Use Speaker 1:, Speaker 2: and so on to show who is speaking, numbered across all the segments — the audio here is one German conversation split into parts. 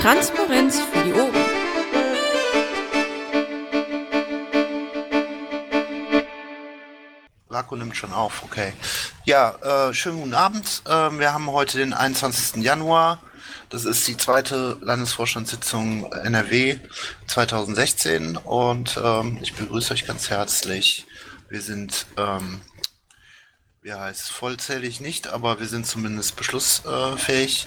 Speaker 1: Transparenz für die Ohren.
Speaker 2: Rako nimmt schon auf, okay. Ja, äh, schönen guten Abend. Äh, wir haben heute den 21. Januar. Das ist die zweite Landesvorstandssitzung NRW 2016 und ähm, ich begrüße euch ganz herzlich. Wir sind, ähm, wie heißt vollzählig nicht, aber wir sind zumindest beschlussfähig.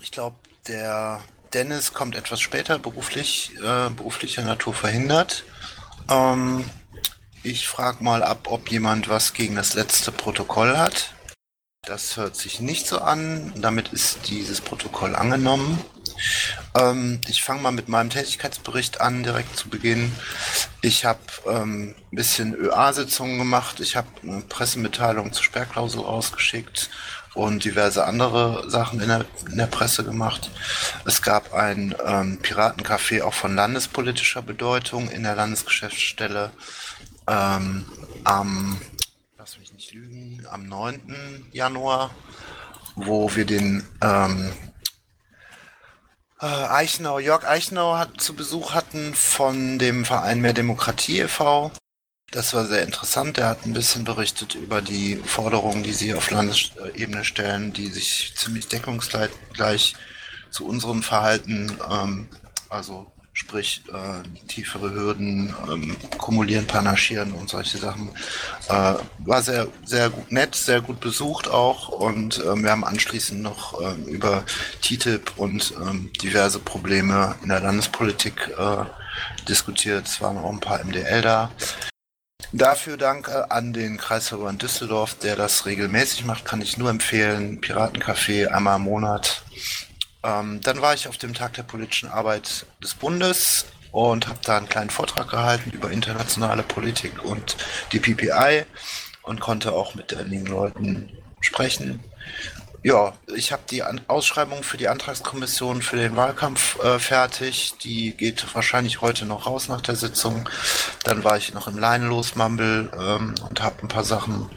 Speaker 2: Ich glaube, der Dennis kommt etwas später, beruflich, äh, beruflicher Natur verhindert. Ähm, ich frage mal ab, ob jemand was gegen das letzte Protokoll hat. Das hört sich nicht so an. Damit ist dieses Protokoll angenommen. Ähm, ich fange mal mit meinem Tätigkeitsbericht an, direkt zu Beginn. Ich habe ähm, ein bisschen ÖA-Sitzungen gemacht. Ich habe eine Pressemitteilung zur Sperrklausel ausgeschickt und diverse andere Sachen in der, in der Presse gemacht. Es gab ein ähm, Piratencafé auch von landespolitischer Bedeutung in der Landesgeschäftsstelle ähm, am, lass mich nicht lügen, am 9. Januar, wo wir den ähm, äh, Eichenau, Jörg Eichenau hat, zu Besuch hatten von dem Verein Mehr Demokratie e.V. Das war sehr interessant. Er hat ein bisschen berichtet über die Forderungen, die sie auf Landesebene stellen, die sich ziemlich deckungsgleich zu unserem Verhalten, ähm, also sprich äh, tiefere Hürden, ähm, kumulieren, panaschieren und solche Sachen. Äh, war sehr, sehr gut, nett, sehr gut besucht auch und äh, wir haben anschließend noch äh, über TTIP und ähm, diverse Probleme in der Landespolitik äh, diskutiert. Es waren auch ein paar MDL da. Dafür danke an den Kreisverband Düsseldorf, der das regelmäßig macht, kann ich nur empfehlen. Piratencafé einmal im Monat ähm, dann war ich auf dem Tag der politischen Arbeit des Bundes und habe da einen kleinen Vortrag gehalten über internationale Politik und die PPI und konnte auch mit einigen Leuten sprechen. Ja, ich habe die An Ausschreibung für die Antragskommission für den Wahlkampf äh, fertig. Die geht wahrscheinlich heute noch raus nach der Sitzung. Dann war ich noch im Leinenlos-Mumble ähm, und habe ein paar Sachen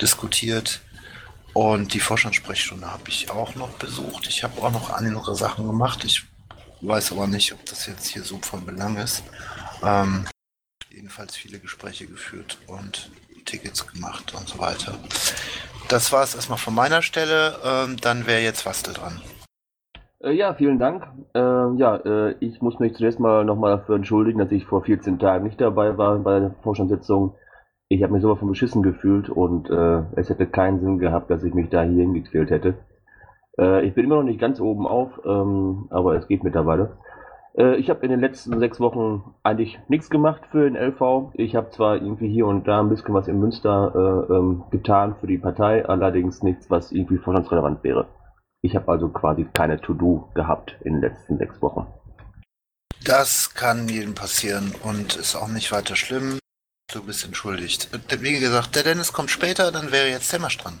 Speaker 2: diskutiert. Und die Forschungssprechstunde habe ich auch noch besucht. Ich habe auch noch andere Sachen gemacht. Ich weiß aber nicht, ob das jetzt hier so von Belang ist. Ähm, jedenfalls viele Gespräche geführt und Tickets gemacht und so weiter. Das war es erstmal von meiner Stelle. Ähm, dann wäre jetzt Wastel dran.
Speaker 3: Äh, ja, vielen Dank. Äh, ja, äh, ich muss mich zunächst mal nochmal dafür entschuldigen, dass ich vor 14 Tagen nicht dabei war bei der Vorstandssitzung ich habe mich sowas von beschissen gefühlt und äh, es hätte keinen Sinn gehabt, dass ich mich da hier hingequält hätte. Äh, ich bin immer noch nicht ganz oben auf, ähm, aber es geht mittlerweile. Äh, ich habe in den letzten sechs Wochen eigentlich nichts gemacht für den LV. Ich habe zwar irgendwie hier und da ein bisschen was in Münster äh, ähm, getan für die Partei, allerdings nichts, was irgendwie vorstandsrelevant wäre. Ich habe also quasi keine To-Do gehabt in den letzten sechs Wochen.
Speaker 2: Das kann jedem passieren und ist auch nicht weiter schlimm. Du bist entschuldigt. Wie gesagt, der Dennis kommt später, dann wäre jetzt Temmasch dran.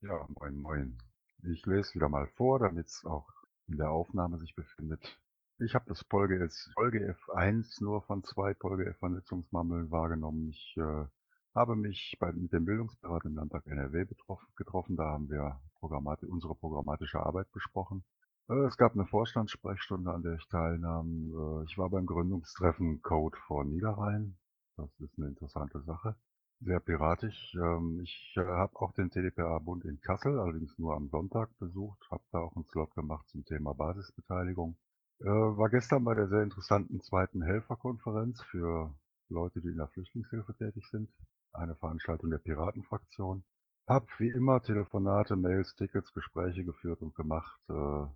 Speaker 4: Ja, moin, moin. Ich lese wieder mal vor, damit es auch in der Aufnahme sich befindet. Ich habe das Folge, Folge F1 nur von zwei Folge F-Vernetzungsmammeln wahrgenommen. Ich äh, habe mich bei, mit dem Bildungsberat im Landtag NRW betroffen, getroffen. Da haben wir Programmati unsere programmatische Arbeit besprochen. Äh, es gab eine Vorstandssprechstunde, an der ich teilnahm. Äh, ich war beim Gründungstreffen Code vor Niederrhein. Das ist eine interessante Sache. Sehr piratisch. Ähm, ich äh, habe auch den TDPA-Bund in Kassel, allerdings nur am Sonntag besucht, habe da auch einen Slot gemacht zum Thema Basisbeteiligung. Äh, war gestern bei der sehr interessanten zweiten Helferkonferenz für Leute, die in der Flüchtlingshilfe tätig sind. Eine Veranstaltung der Piratenfraktion. Hab wie immer Telefonate, Mails, Tickets, Gespräche geführt und gemacht. Äh,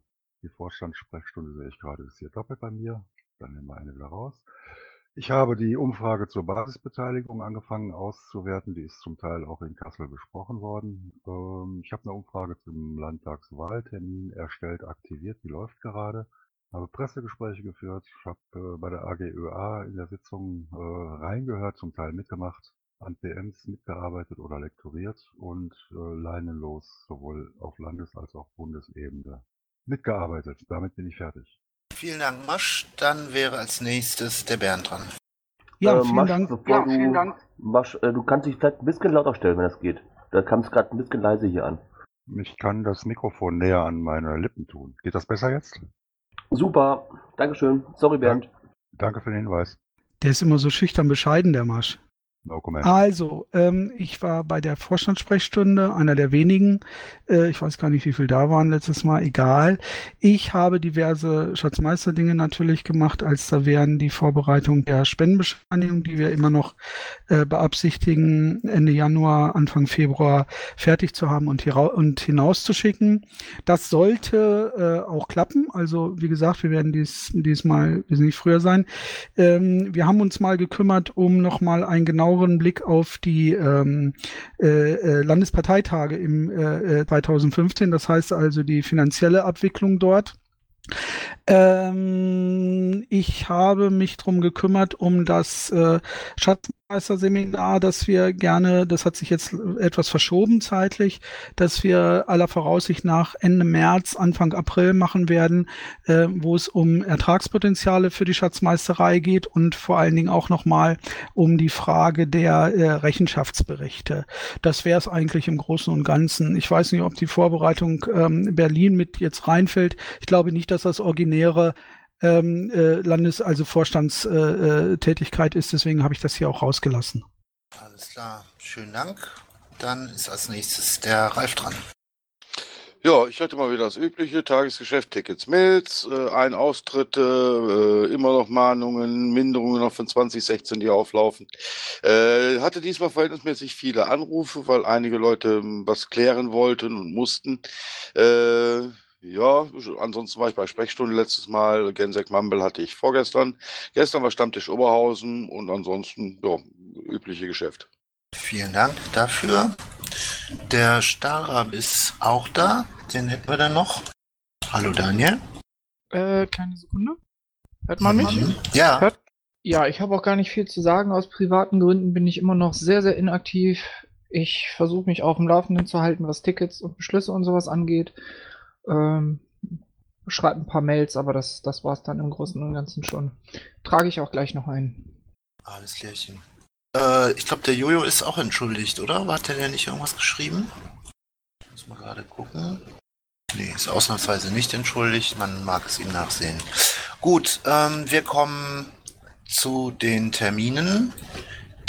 Speaker 4: die Vorstandssprechstunde sehe ich gerade ist hier doppelt bei mir. Dann nehmen wir eine wieder raus. Ich habe die Umfrage zur Basisbeteiligung angefangen auszuwerten. Die ist zum Teil auch in Kassel besprochen worden. Ähm, ich habe eine Umfrage zum Landtagswahltermin erstellt, aktiviert, die läuft gerade. Habe Pressegespräche geführt, habe äh, bei der AGÖA in der Sitzung äh, reingehört, zum Teil mitgemacht, an PMs mitgearbeitet oder lektoriert und äh, leinenlos sowohl auf Landes- als auch Bundesebene mitgearbeitet. Damit bin ich fertig.
Speaker 2: Vielen Dank, Masch. Dann wäre als nächstes der Bernd dran.
Speaker 3: Ja, äh, vielen Masch, Dank. Ja, vielen Dank. Masch, äh, du kannst dich vielleicht ein bisschen lauter stellen, wenn das geht. Da kam es gerade ein bisschen leise hier an.
Speaker 4: Ich kann das Mikrofon näher an meine Lippen tun. Geht das besser jetzt?
Speaker 3: Super, Dankeschön. Sorry, Bernd.
Speaker 4: Danke für den Hinweis.
Speaker 5: Der ist immer so schüchtern bescheiden, der Marsch.
Speaker 4: No.
Speaker 5: Also, ähm, ich war bei der Vorstandssprechstunde, einer der wenigen. Äh, ich weiß gar nicht, wie viel da waren letztes Mal, egal. Ich habe diverse Schatzmeisterdinge natürlich gemacht, als da wären die Vorbereitung der Spendenbescheinigung, die wir immer noch äh, beabsichtigen, Ende Januar, Anfang Februar fertig zu haben und, und hinauszuschicken. Das sollte äh, auch klappen. Also, wie gesagt, wir werden dies, diesmal wesentlich früher sein. Ähm, wir haben uns mal gekümmert, um nochmal ein genaues genaueren Blick auf die ähm, äh, äh Landesparteitage im äh, 2015, äh, das heißt also die finanzielle Abwicklung dort. Ähm, ich habe mich drum gekümmert, um das äh, Schatzmeister-Seminar, das wir gerne, das hat sich jetzt etwas verschoben zeitlich, dass wir aller Voraussicht nach Ende März, Anfang April machen werden, äh, wo es um Ertragspotenziale für die Schatzmeisterei geht und vor allen Dingen auch nochmal um die Frage der äh, Rechenschaftsberichte. Das wäre es eigentlich im Großen und Ganzen. Ich weiß nicht, ob die Vorbereitung ähm, Berlin mit jetzt reinfällt. Ich glaube nicht, dass das originäre ähm, äh, Landes-, also Vorstandstätigkeit äh, ist. Deswegen habe ich das hier auch rausgelassen.
Speaker 2: Alles klar, schönen Dank. Dann ist als nächstes der Ralf dran.
Speaker 6: Ja, ich hatte mal wieder das übliche Tagesgeschäft, Tickets, Mails, äh, ein Austritte, äh, immer noch Mahnungen, Minderungen noch von 2016, die auflaufen. Äh, hatte diesmal verhältnismäßig viele Anrufe, weil einige Leute ähm, was klären wollten und mussten. Äh, ja, ansonsten war ich bei Sprechstunde letztes Mal. Gensek Mumble hatte ich vorgestern. Gestern war Stammtisch Oberhausen und ansonsten, ja, übliche Geschäft.
Speaker 2: Vielen Dank dafür. Der Stahlrahmen ist auch da. Den hätten wir dann noch. Hallo Daniel.
Speaker 7: Äh, kleine Sekunde. Hört man mich?
Speaker 2: Ja.
Speaker 7: Hört? Ja, ich habe auch gar nicht viel zu sagen. Aus privaten Gründen bin ich immer noch sehr, sehr inaktiv. Ich versuche mich auf dem Laufenden zu halten, was Tickets und Beschlüsse und sowas angeht. Ähm, schreibe ein paar Mails, aber das, das war es dann im Großen und Ganzen schon. Trage ich auch gleich noch ein.
Speaker 2: Alles klärchen. Äh, ich glaube, der Jojo ist auch entschuldigt, oder? Hat der nicht irgendwas geschrieben? Muss mal gerade gucken. Nee, ist ausnahmsweise nicht entschuldigt. Man mag es ihm nachsehen. Gut, ähm, wir kommen zu den Terminen.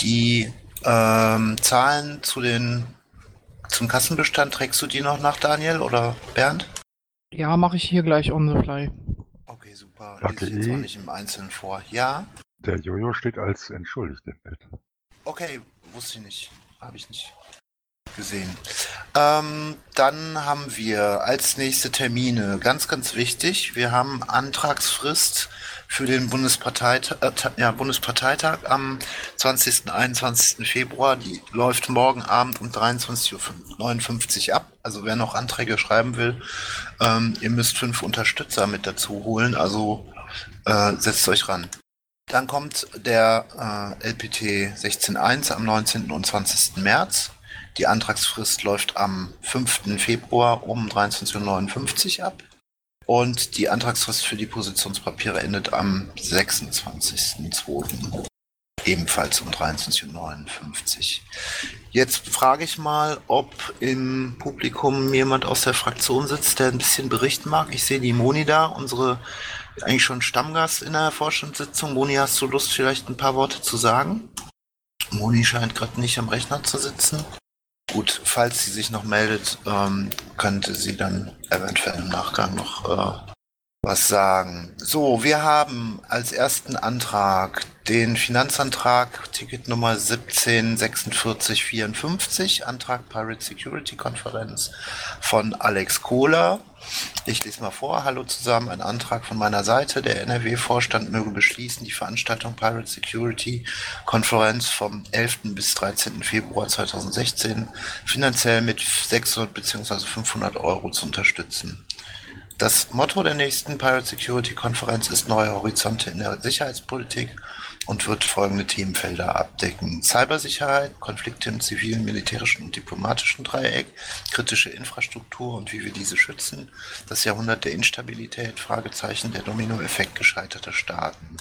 Speaker 2: Die ähm, Zahlen zu den zum Kassenbestand trägst du die noch nach, Daniel oder Bernd?
Speaker 7: Ja, mache ich hier gleich on the fly.
Speaker 2: Okay, super. Lese ich jetzt auch nicht im Einzelnen vor. Ja?
Speaker 4: Der Jojo steht als entschuldigt im Bild.
Speaker 2: Okay, wusste ich nicht. Habe ich nicht gesehen. Ähm, dann haben wir als nächste Termine, ganz, ganz wichtig, wir haben Antragsfrist für den Bundesparteitag, äh, ja, Bundesparteitag am 20. 21. Februar. Die läuft morgen Abend um 23.59 Uhr ab. Also wer noch Anträge schreiben will, ähm, ihr müsst fünf Unterstützer mit dazu holen. Also äh, setzt euch ran. Dann kommt der äh, LPT 16.1 am 19. und 20. März. Die Antragsfrist läuft am 5. Februar um 23.59 Uhr ab. Und die Antragsfrist für die Positionspapiere endet am 26.02. Ebenfalls um 23.59 Uhr. Jetzt frage ich mal, ob im Publikum jemand aus der Fraktion sitzt, der ein bisschen berichten mag. Ich sehe die Moni da, unsere eigentlich schon Stammgast in der Vorstandssitzung. Moni, hast du Lust, vielleicht ein paar Worte zu sagen? Moni scheint gerade nicht am Rechner zu sitzen. Gut, falls sie sich noch meldet, ähm, könnte sie dann eventuell im Nachgang noch äh, was sagen. So, wir haben als ersten Antrag den Finanzantrag Ticket Nummer 174654, Antrag Pirate Security Konferenz von Alex Kohler. Ich lese mal vor. Hallo zusammen, ein Antrag von meiner Seite. Der NRW-Vorstand möge beschließen, die Veranstaltung Pirate Security Konferenz vom 11. bis 13. Februar 2016 finanziell mit 600 bzw. 500 Euro zu unterstützen. Das Motto der nächsten Pirate Security Konferenz ist Neue Horizonte in der Sicherheitspolitik und wird folgende Themenfelder abdecken. Cybersicherheit, Konflikte im zivilen, militärischen und diplomatischen Dreieck, kritische Infrastruktur und wie wir diese schützen, das Jahrhundert der Instabilität, Fragezeichen, der Dominoeffekt gescheiterter Staaten.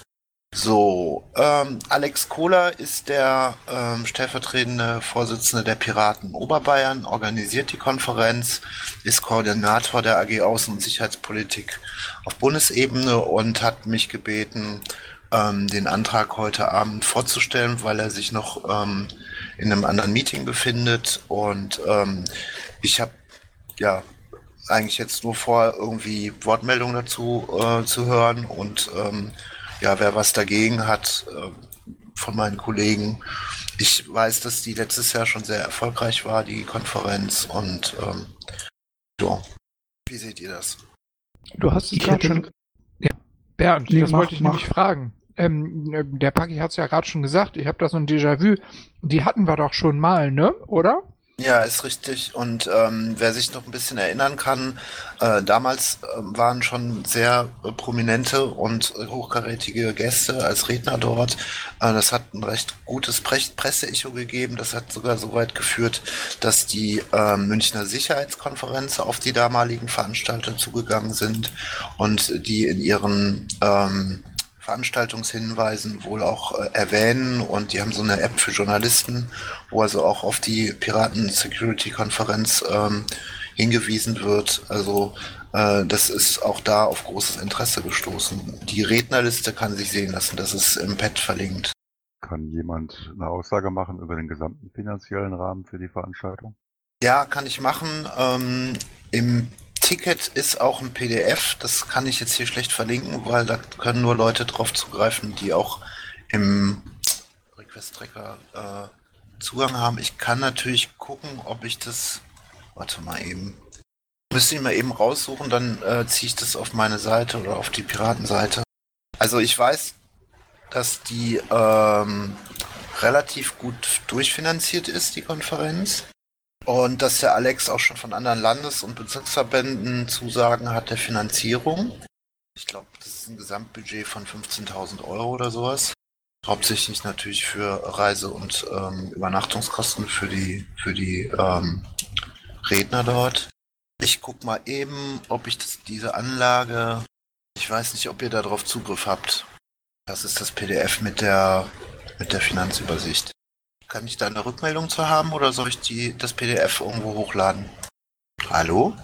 Speaker 2: So, ähm, Alex Kohler ist der ähm, stellvertretende Vorsitzende der Piraten Oberbayern, organisiert die Konferenz, ist Koordinator der AG Außen- und Sicherheitspolitik auf Bundesebene und hat mich gebeten, ähm, den Antrag heute Abend vorzustellen, weil er sich noch ähm, in einem anderen Meeting befindet. Und ähm, ich habe ja eigentlich jetzt nur vor, irgendwie Wortmeldungen dazu äh, zu hören und ähm, ja, wer was dagegen hat äh, von meinen Kollegen. Ich weiß, dass die letztes Jahr schon sehr erfolgreich war, die Konferenz. Und ähm, so, wie seht ihr das?
Speaker 7: Du hast es gerade schon. Ja, Bernd,
Speaker 5: Nee,
Speaker 7: das
Speaker 5: mach,
Speaker 7: wollte ich
Speaker 5: mach.
Speaker 7: nämlich fragen. Ähm, äh, der Paki hat es ja gerade schon gesagt, ich habe da so ein Déjà-vu. Die hatten wir doch schon mal, ne? Oder?
Speaker 2: Ja, ist richtig. Und ähm, wer sich noch ein bisschen erinnern kann, äh, damals äh, waren schon sehr äh, prominente und hochkarätige Gäste als Redner dort. Äh, das hat ein recht gutes Pre Presseecho gegeben. Das hat sogar so weit geführt, dass die äh, Münchner Sicherheitskonferenz auf die damaligen Veranstalter zugegangen sind und die in ihren ähm, Veranstaltungshinweisen wohl auch äh, erwähnen und die haben so eine App für Journalisten, wo also auch auf die Piraten-Security-Konferenz ähm, hingewiesen wird. Also äh, das ist auch da auf großes Interesse gestoßen. Die Rednerliste kann sich sehen lassen, das ist im Pad verlinkt.
Speaker 4: Kann jemand eine Aussage machen über den gesamten finanziellen Rahmen für die Veranstaltung?
Speaker 2: Ja, kann ich machen. Ähm, Im Ticket ist auch ein PDF, das kann ich jetzt hier schlecht verlinken, weil da können nur Leute drauf zugreifen, die auch im Request Tracker äh, Zugang haben. Ich kann natürlich gucken, ob ich das. Warte mal eben. Müsste ich mal eben raussuchen, dann äh, ziehe ich das auf meine Seite oder auf die Piratenseite. Also ich weiß, dass die ähm, relativ gut durchfinanziert ist, die Konferenz. Und dass der Alex auch schon von anderen Landes- und Bezirksverbänden Zusagen hat der Finanzierung. Ich glaube, das ist ein Gesamtbudget von 15.000 Euro oder sowas. Hauptsächlich natürlich für Reise- und ähm, Übernachtungskosten für die, für die ähm, Redner dort. Ich guck mal eben, ob ich das, diese Anlage, ich weiß nicht, ob ihr darauf Zugriff habt. Das ist das PDF mit der, mit der Finanzübersicht. Kann ich da eine Rückmeldung zu haben oder soll ich die, das PDF irgendwo hochladen? Hallo?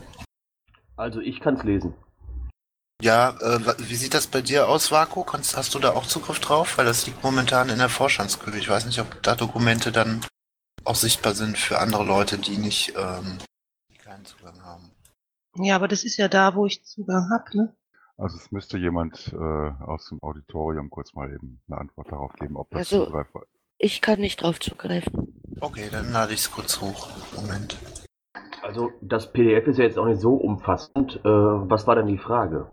Speaker 3: Also ich kann es lesen.
Speaker 2: Ja, äh, wie sieht das bei dir aus, Vaku? Kannst, hast du da auch Zugriff drauf? Weil das liegt momentan in der Vorstandsküche. Ich weiß nicht, ob da Dokumente dann auch sichtbar sind für andere Leute, die nicht, ähm, die keinen Zugang haben.
Speaker 8: Ja, aber das ist ja da, wo ich Zugang habe, ne?
Speaker 4: Also es müsste jemand äh, aus dem Auditorium kurz mal eben eine Antwort darauf geben, ob das
Speaker 9: Also-
Speaker 4: zugreifbar
Speaker 9: Ich kann nicht drauf zugreifen.
Speaker 2: Okay, dann lade ich es kurz hoch. Moment.
Speaker 3: Also das PDF ist ja jetzt auch nicht so umfassend. Äh, was war denn die Frage?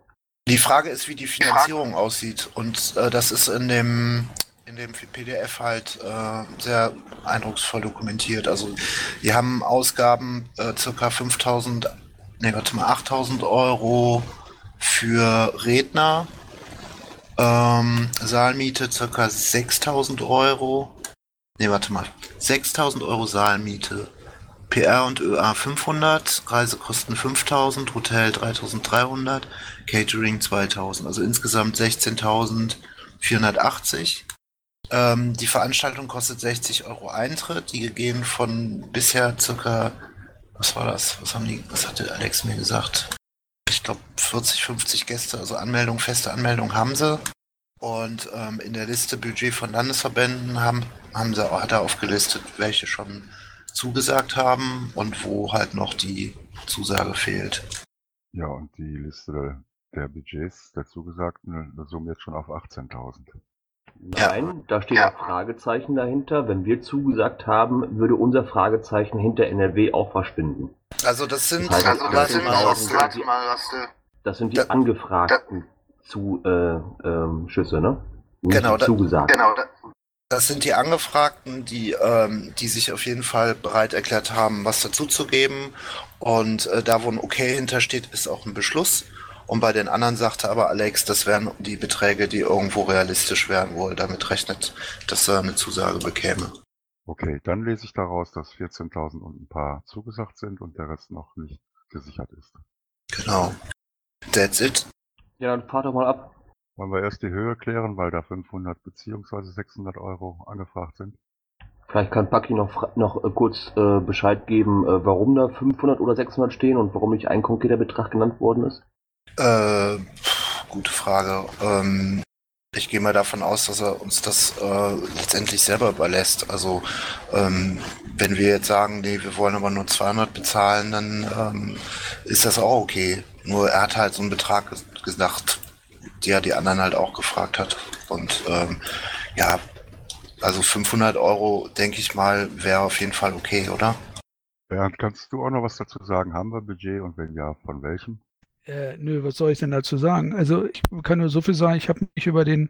Speaker 2: Die Frage ist, wie die Finanzierung aussieht. Und äh, das ist in dem, in dem PDF halt äh, sehr eindrucksvoll dokumentiert. Also die haben Ausgaben äh, circa 5000, nee, warte mal, 8000 Euro für Redner. Ähm, Saalmiete circa 6000 Euro. Nee, warte mal. 6000 Euro Saalmiete. PR und ÖA 500, Reisekosten 5000, Hotel 3300, Catering 2000, also insgesamt 16.480. Ähm, die Veranstaltung kostet 60 Euro Eintritt, die gegeben von bisher circa, was war das? Was haben die, was hatte Alex mir gesagt? Ich glaube 40, 50 Gäste, also Anmeldung, feste Anmeldung haben sie. Und ähm, in der Liste Budget von Landesverbänden haben, haben sie, hat er aufgelistet, welche schon zugesagt haben und wo halt noch die Zusage fehlt.
Speaker 4: Ja, und die Liste der Budgets der zugesagten summen jetzt schon auf 18.000.
Speaker 2: Ja.
Speaker 3: Nein, da steht ein Fragezeichen dahinter. Wenn wir zugesagt haben, würde unser Fragezeichen hinter NRW auch verschwinden.
Speaker 2: Also das sind,
Speaker 3: Das heißt,
Speaker 2: also,
Speaker 3: das
Speaker 2: warte
Speaker 3: sind
Speaker 2: mal,
Speaker 3: die-
Speaker 2: was, warte mal, was du,
Speaker 3: Das sind die
Speaker 2: Da-
Speaker 3: angefragten zu, äh, ähm, Schüsse, ne? Nicht
Speaker 2: Genau,
Speaker 3: die
Speaker 2: da-
Speaker 3: zugesagt.
Speaker 2: Genau, da- das sind die Angefragten, die, ähm, die sich auf jeden Fall bereit erklärt haben, was dazuzugeben. Und äh, da, wo ein Okay hintersteht, ist auch ein Beschluss. Und bei den anderen sagte aber Alex, das wären die Beträge, die irgendwo realistisch wären, wo er damit rechnet, dass er eine Zusage bekäme.
Speaker 4: Okay, dann lese ich daraus, dass 14.000 und ein paar zugesagt sind und der Rest noch nicht gesichert ist.
Speaker 2: Genau. That's it.
Speaker 3: Ja, dann fahr doch mal ab.
Speaker 4: Wollen wir erst die Höhe klären, weil da 500 beziehungsweise 600 Euro angefragt sind?
Speaker 3: Vielleicht kann Paki noch, noch äh, kurz äh, Bescheid geben, äh, warum da 500 oder 600 stehen und warum nicht ein konkreter Betrag genannt worden ist.
Speaker 2: Äh, pf, gute Frage. Ähm, ich gehe mal davon aus, dass er uns das äh, letztendlich selber überlässt. Also ähm, wenn wir jetzt sagen, nee, wir wollen aber nur 200 bezahlen, dann ähm, ist das auch okay. Nur er hat halt so einen Betrag ges- gesagt, der die anderen halt auch gefragt hat. Und ähm, ja, also 500 Euro, denke ich mal, wäre auf jeden Fall okay, oder?
Speaker 4: Bernd, kannst du auch noch was dazu sagen? Haben wir Budget und wenn ja, von welchem?
Speaker 5: Äh, nö, was soll ich denn dazu sagen? Also ich kann nur so viel sagen, ich habe mich über den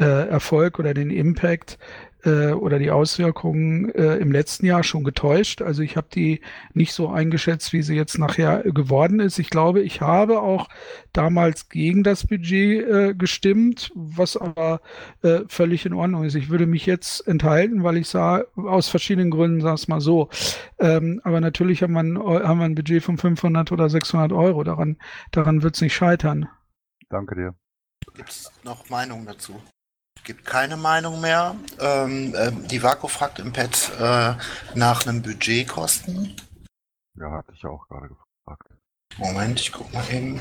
Speaker 5: äh, Erfolg oder den Impact äh, oder die Auswirkungen äh, im letzten Jahr schon getäuscht. Also ich habe die nicht so eingeschätzt, wie sie jetzt nachher geworden ist. Ich glaube, ich habe auch damals gegen das Budget äh, gestimmt, was aber äh, völlig in Ordnung ist. Ich würde mich jetzt enthalten, weil ich sah, aus verschiedenen Gründen, sag es mal so. Ähm, aber natürlich haben wir, ein, haben wir ein Budget von 500 oder 600 Euro. Daran, daran wird es nicht scheitern.
Speaker 4: Danke dir.
Speaker 2: Gibt es noch Meinungen dazu? Gibt keine Meinung mehr. Ähm, ähm, die Vaku fragt im Pad äh, nach einem Budgetkosten.
Speaker 4: Ja, hatte ich ja auch gerade gefragt.
Speaker 2: Moment, ich guck mal eben.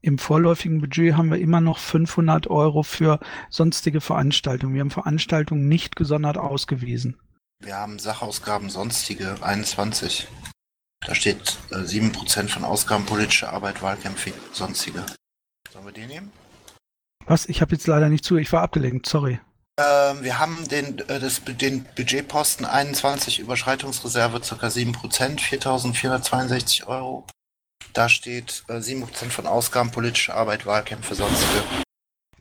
Speaker 5: Im vorläufigen Budget haben wir immer noch 500 Euro für sonstige Veranstaltungen. Wir haben Veranstaltungen nicht gesondert ausgewiesen.
Speaker 2: Wir haben Sachausgaben sonstige 21. Da steht äh, 7% von Ausgaben politische Arbeit, Wahlkämpfe, sonstige. Sollen wir den nehmen?
Speaker 5: Was? Ich habe jetzt leider nicht zu. Ich war abgelenkt. Sorry.
Speaker 2: Ähm, wir haben den, äh, das, den Budgetposten 21 Überschreitungsreserve ca. 7%, 4.462 Euro. Da steht äh, 7% von Ausgaben politische Arbeit, Wahlkämpfe, sonstige.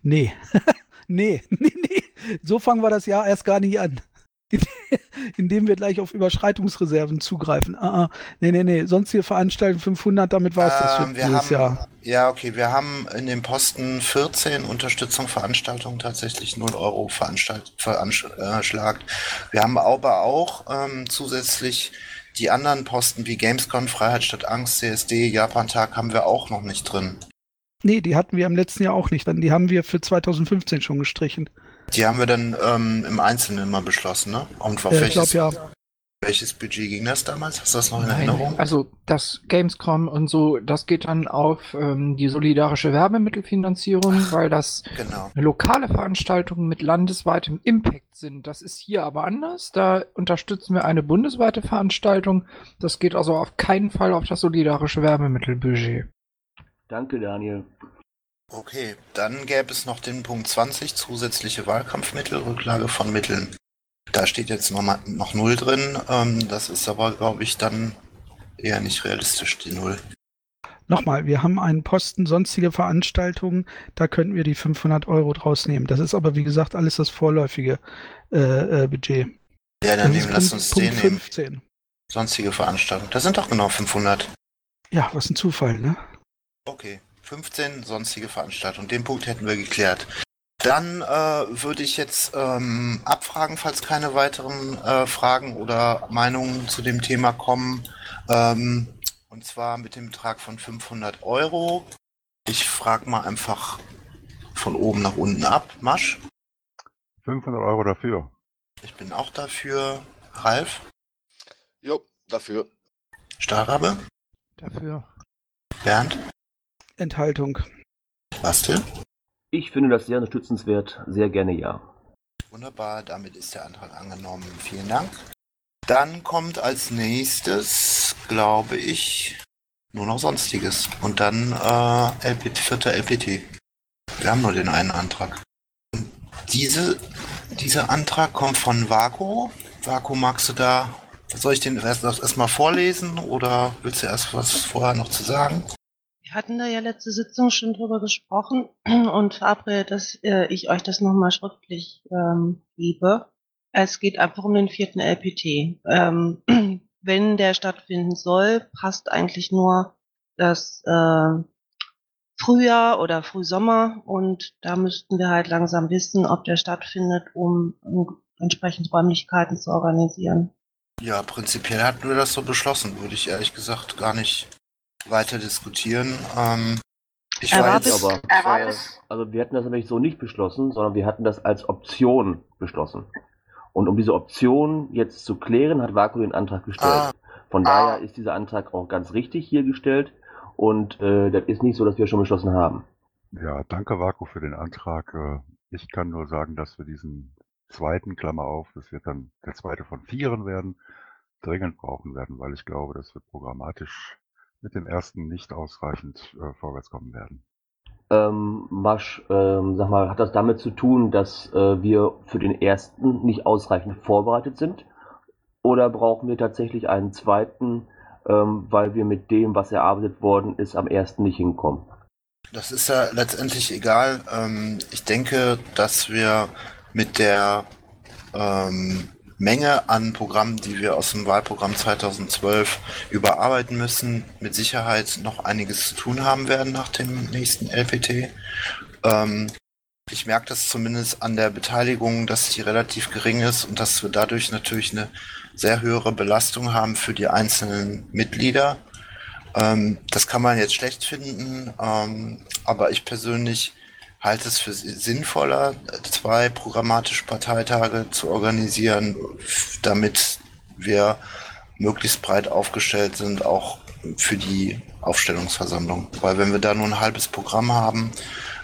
Speaker 5: Nee. nee, nee, nee. So fangen wir das Jahr erst gar nicht an. Indem wir gleich auf Überschreitungsreserven zugreifen. Ah, ah. Nee, nee, nee. Sonstige Veranstaltungen 500, damit war es das für
Speaker 2: Ähm, wir
Speaker 5: dieses
Speaker 2: haben,
Speaker 5: Jahr.
Speaker 2: Ja, okay, wir haben in dem Posten 14 Unterstützung Veranstaltungen tatsächlich 0 Euro veranschlagt. Wir haben aber auch ähm, zusätzlich die anderen Posten wie Gamescom, Freiheit statt Angst, CSD, Japantag haben wir auch noch nicht drin.
Speaker 5: Nee, die hatten wir im letzten Jahr auch nicht. Dann Die haben wir für 2015 schon gestrichen.
Speaker 2: Die haben wir dann ähm, im Einzelnen mal beschlossen, ne? Und auf
Speaker 5: ich
Speaker 2: welches,
Speaker 5: glaube ja.
Speaker 2: welches Budget ging das damals? Hast du das noch in
Speaker 7: Nein,
Speaker 2: Erinnerung?
Speaker 7: also das Gamescom und so, das geht dann auf ähm, die solidarische Werbemittelfinanzierung, weil das
Speaker 2: Genau.
Speaker 7: lokale Veranstaltungen mit landesweitem Impact sind. Das ist hier aber anders. Da unterstützen wir eine bundesweite Veranstaltung. Das geht also auf keinen Fall auf das solidarische Werbemittelbudget.
Speaker 3: Danke, Daniel.
Speaker 2: Okay, dann gäbe es noch den Punkt 20, zusätzliche Wahlkampfmittel, Rücklage von Mitteln. Da steht jetzt noch, mal, noch null drin. Ähm, das ist aber, glaube ich, dann eher nicht realistisch, die Null.
Speaker 5: Nochmal, wir haben einen Posten sonstige Veranstaltungen, da könnten wir die 500 Euro draus nehmen. Das ist aber, wie gesagt, alles das vorläufige äh, äh, Budget.
Speaker 2: Ja, dann nehmen, lass uns
Speaker 5: Punkt
Speaker 2: den nehmen.
Speaker 5: 15.
Speaker 2: Sonstige Veranstaltungen. Das sind doch genau 500.
Speaker 5: Ja, was ein Zufall, ne?
Speaker 2: Okay, 15 sonstige Veranstaltungen. Den Punkt hätten wir geklärt. Dann äh, würde ich jetzt ähm, abfragen, falls keine weiteren äh, Fragen oder Meinungen zu dem Thema kommen. Ähm, und zwar mit dem Betrag von 500 Euro. Ich frage mal einfach von oben nach unten ab. Masch,
Speaker 4: 500 Euro dafür.
Speaker 2: ich bin auch dafür. Ralf,
Speaker 6: Jo, dafür.
Speaker 2: Starrabe,
Speaker 7: Dafür.
Speaker 2: Bernd,
Speaker 5: Enthaltung.
Speaker 2: Bastel.
Speaker 3: Ich finde das sehr unterstützenswert. Sehr gerne ja.
Speaker 2: Wunderbar, damit ist der Antrag angenommen. Vielen Dank. Dann kommt als nächstes, glaube ich, nur noch Sonstiges. Und dann äh, LPT, vierter LPT. Wir haben nur den einen Antrag. Und diese, dieser Antrag kommt von Vaku. Vaku, magst du da, soll ich den erst, erst mal vorlesen oder willst du erst was vorher noch zu sagen?
Speaker 8: Wir hatten da ja letzte Sitzung schon drüber gesprochen und verabredet, dass äh, ich euch das nochmal schriftlich ähm, gebe. Es geht einfach um den vierten LPT. Ähm, wenn der stattfinden soll, passt eigentlich nur das äh, Frühjahr oder Frühsommer und da müssten wir halt langsam wissen, ob der stattfindet, um, um entsprechend Räumlichkeiten zu organisieren.
Speaker 2: Ja, prinzipiell hatten wir das so beschlossen, würde ich ehrlich gesagt gar nicht weiter diskutieren. Ähm, Ich
Speaker 8: Er
Speaker 2: war
Speaker 8: war
Speaker 2: jetzt,
Speaker 8: bis-
Speaker 3: aber, also wir hatten das nämlich so nicht beschlossen, sondern wir hatten das als Option beschlossen. Und um diese Option jetzt zu klären, hat Vaku den Antrag gestellt.
Speaker 2: Ah.
Speaker 3: Von
Speaker 2: Ah.
Speaker 3: daher ist dieser Antrag auch ganz richtig hier gestellt und äh, das ist nicht so, dass wir schon beschlossen haben.
Speaker 4: Ja, danke Vaku für den Antrag. Äh, Ich kann nur sagen, dass wir diesen zweiten, Klammer auf, das wird dann der zweite von vieren werden, dringend brauchen werden, weil ich glaube, dass wir programmatisch mit dem ersten nicht ausreichend äh, vorwärts kommen werden.
Speaker 3: Ähm, Masch, ähm, sag mal, hat das damit zu tun, dass äh, wir für den ersten nicht ausreichend vorbereitet sind? Oder brauchen wir tatsächlich einen zweiten, ähm, weil wir mit dem, was erarbeitet worden ist, am ersten nicht hinkommen?
Speaker 2: Das ist ja letztendlich egal. Ähm, ich denke, dass wir mit der ähm, Menge an Programmen, die wir aus dem Wahlprogramm 2012 überarbeiten müssen, mit Sicherheit noch einiges zu tun haben werden nach dem nächsten LPT. Ähm, ich merke das zumindest an der Beteiligung, dass die relativ gering ist und dass wir dadurch natürlich eine sehr höhere Belastung haben für die einzelnen Mitglieder. Ähm, das kann man jetzt schlecht finden, ähm, aber ich persönlich halte es für si- sinnvoller, zwei programmatische Parteitage zu organisieren, damit wir möglichst breit aufgestellt sind, auch für die Aufstellungsversammlung. Weil wenn wir da nur ein halbes Programm haben,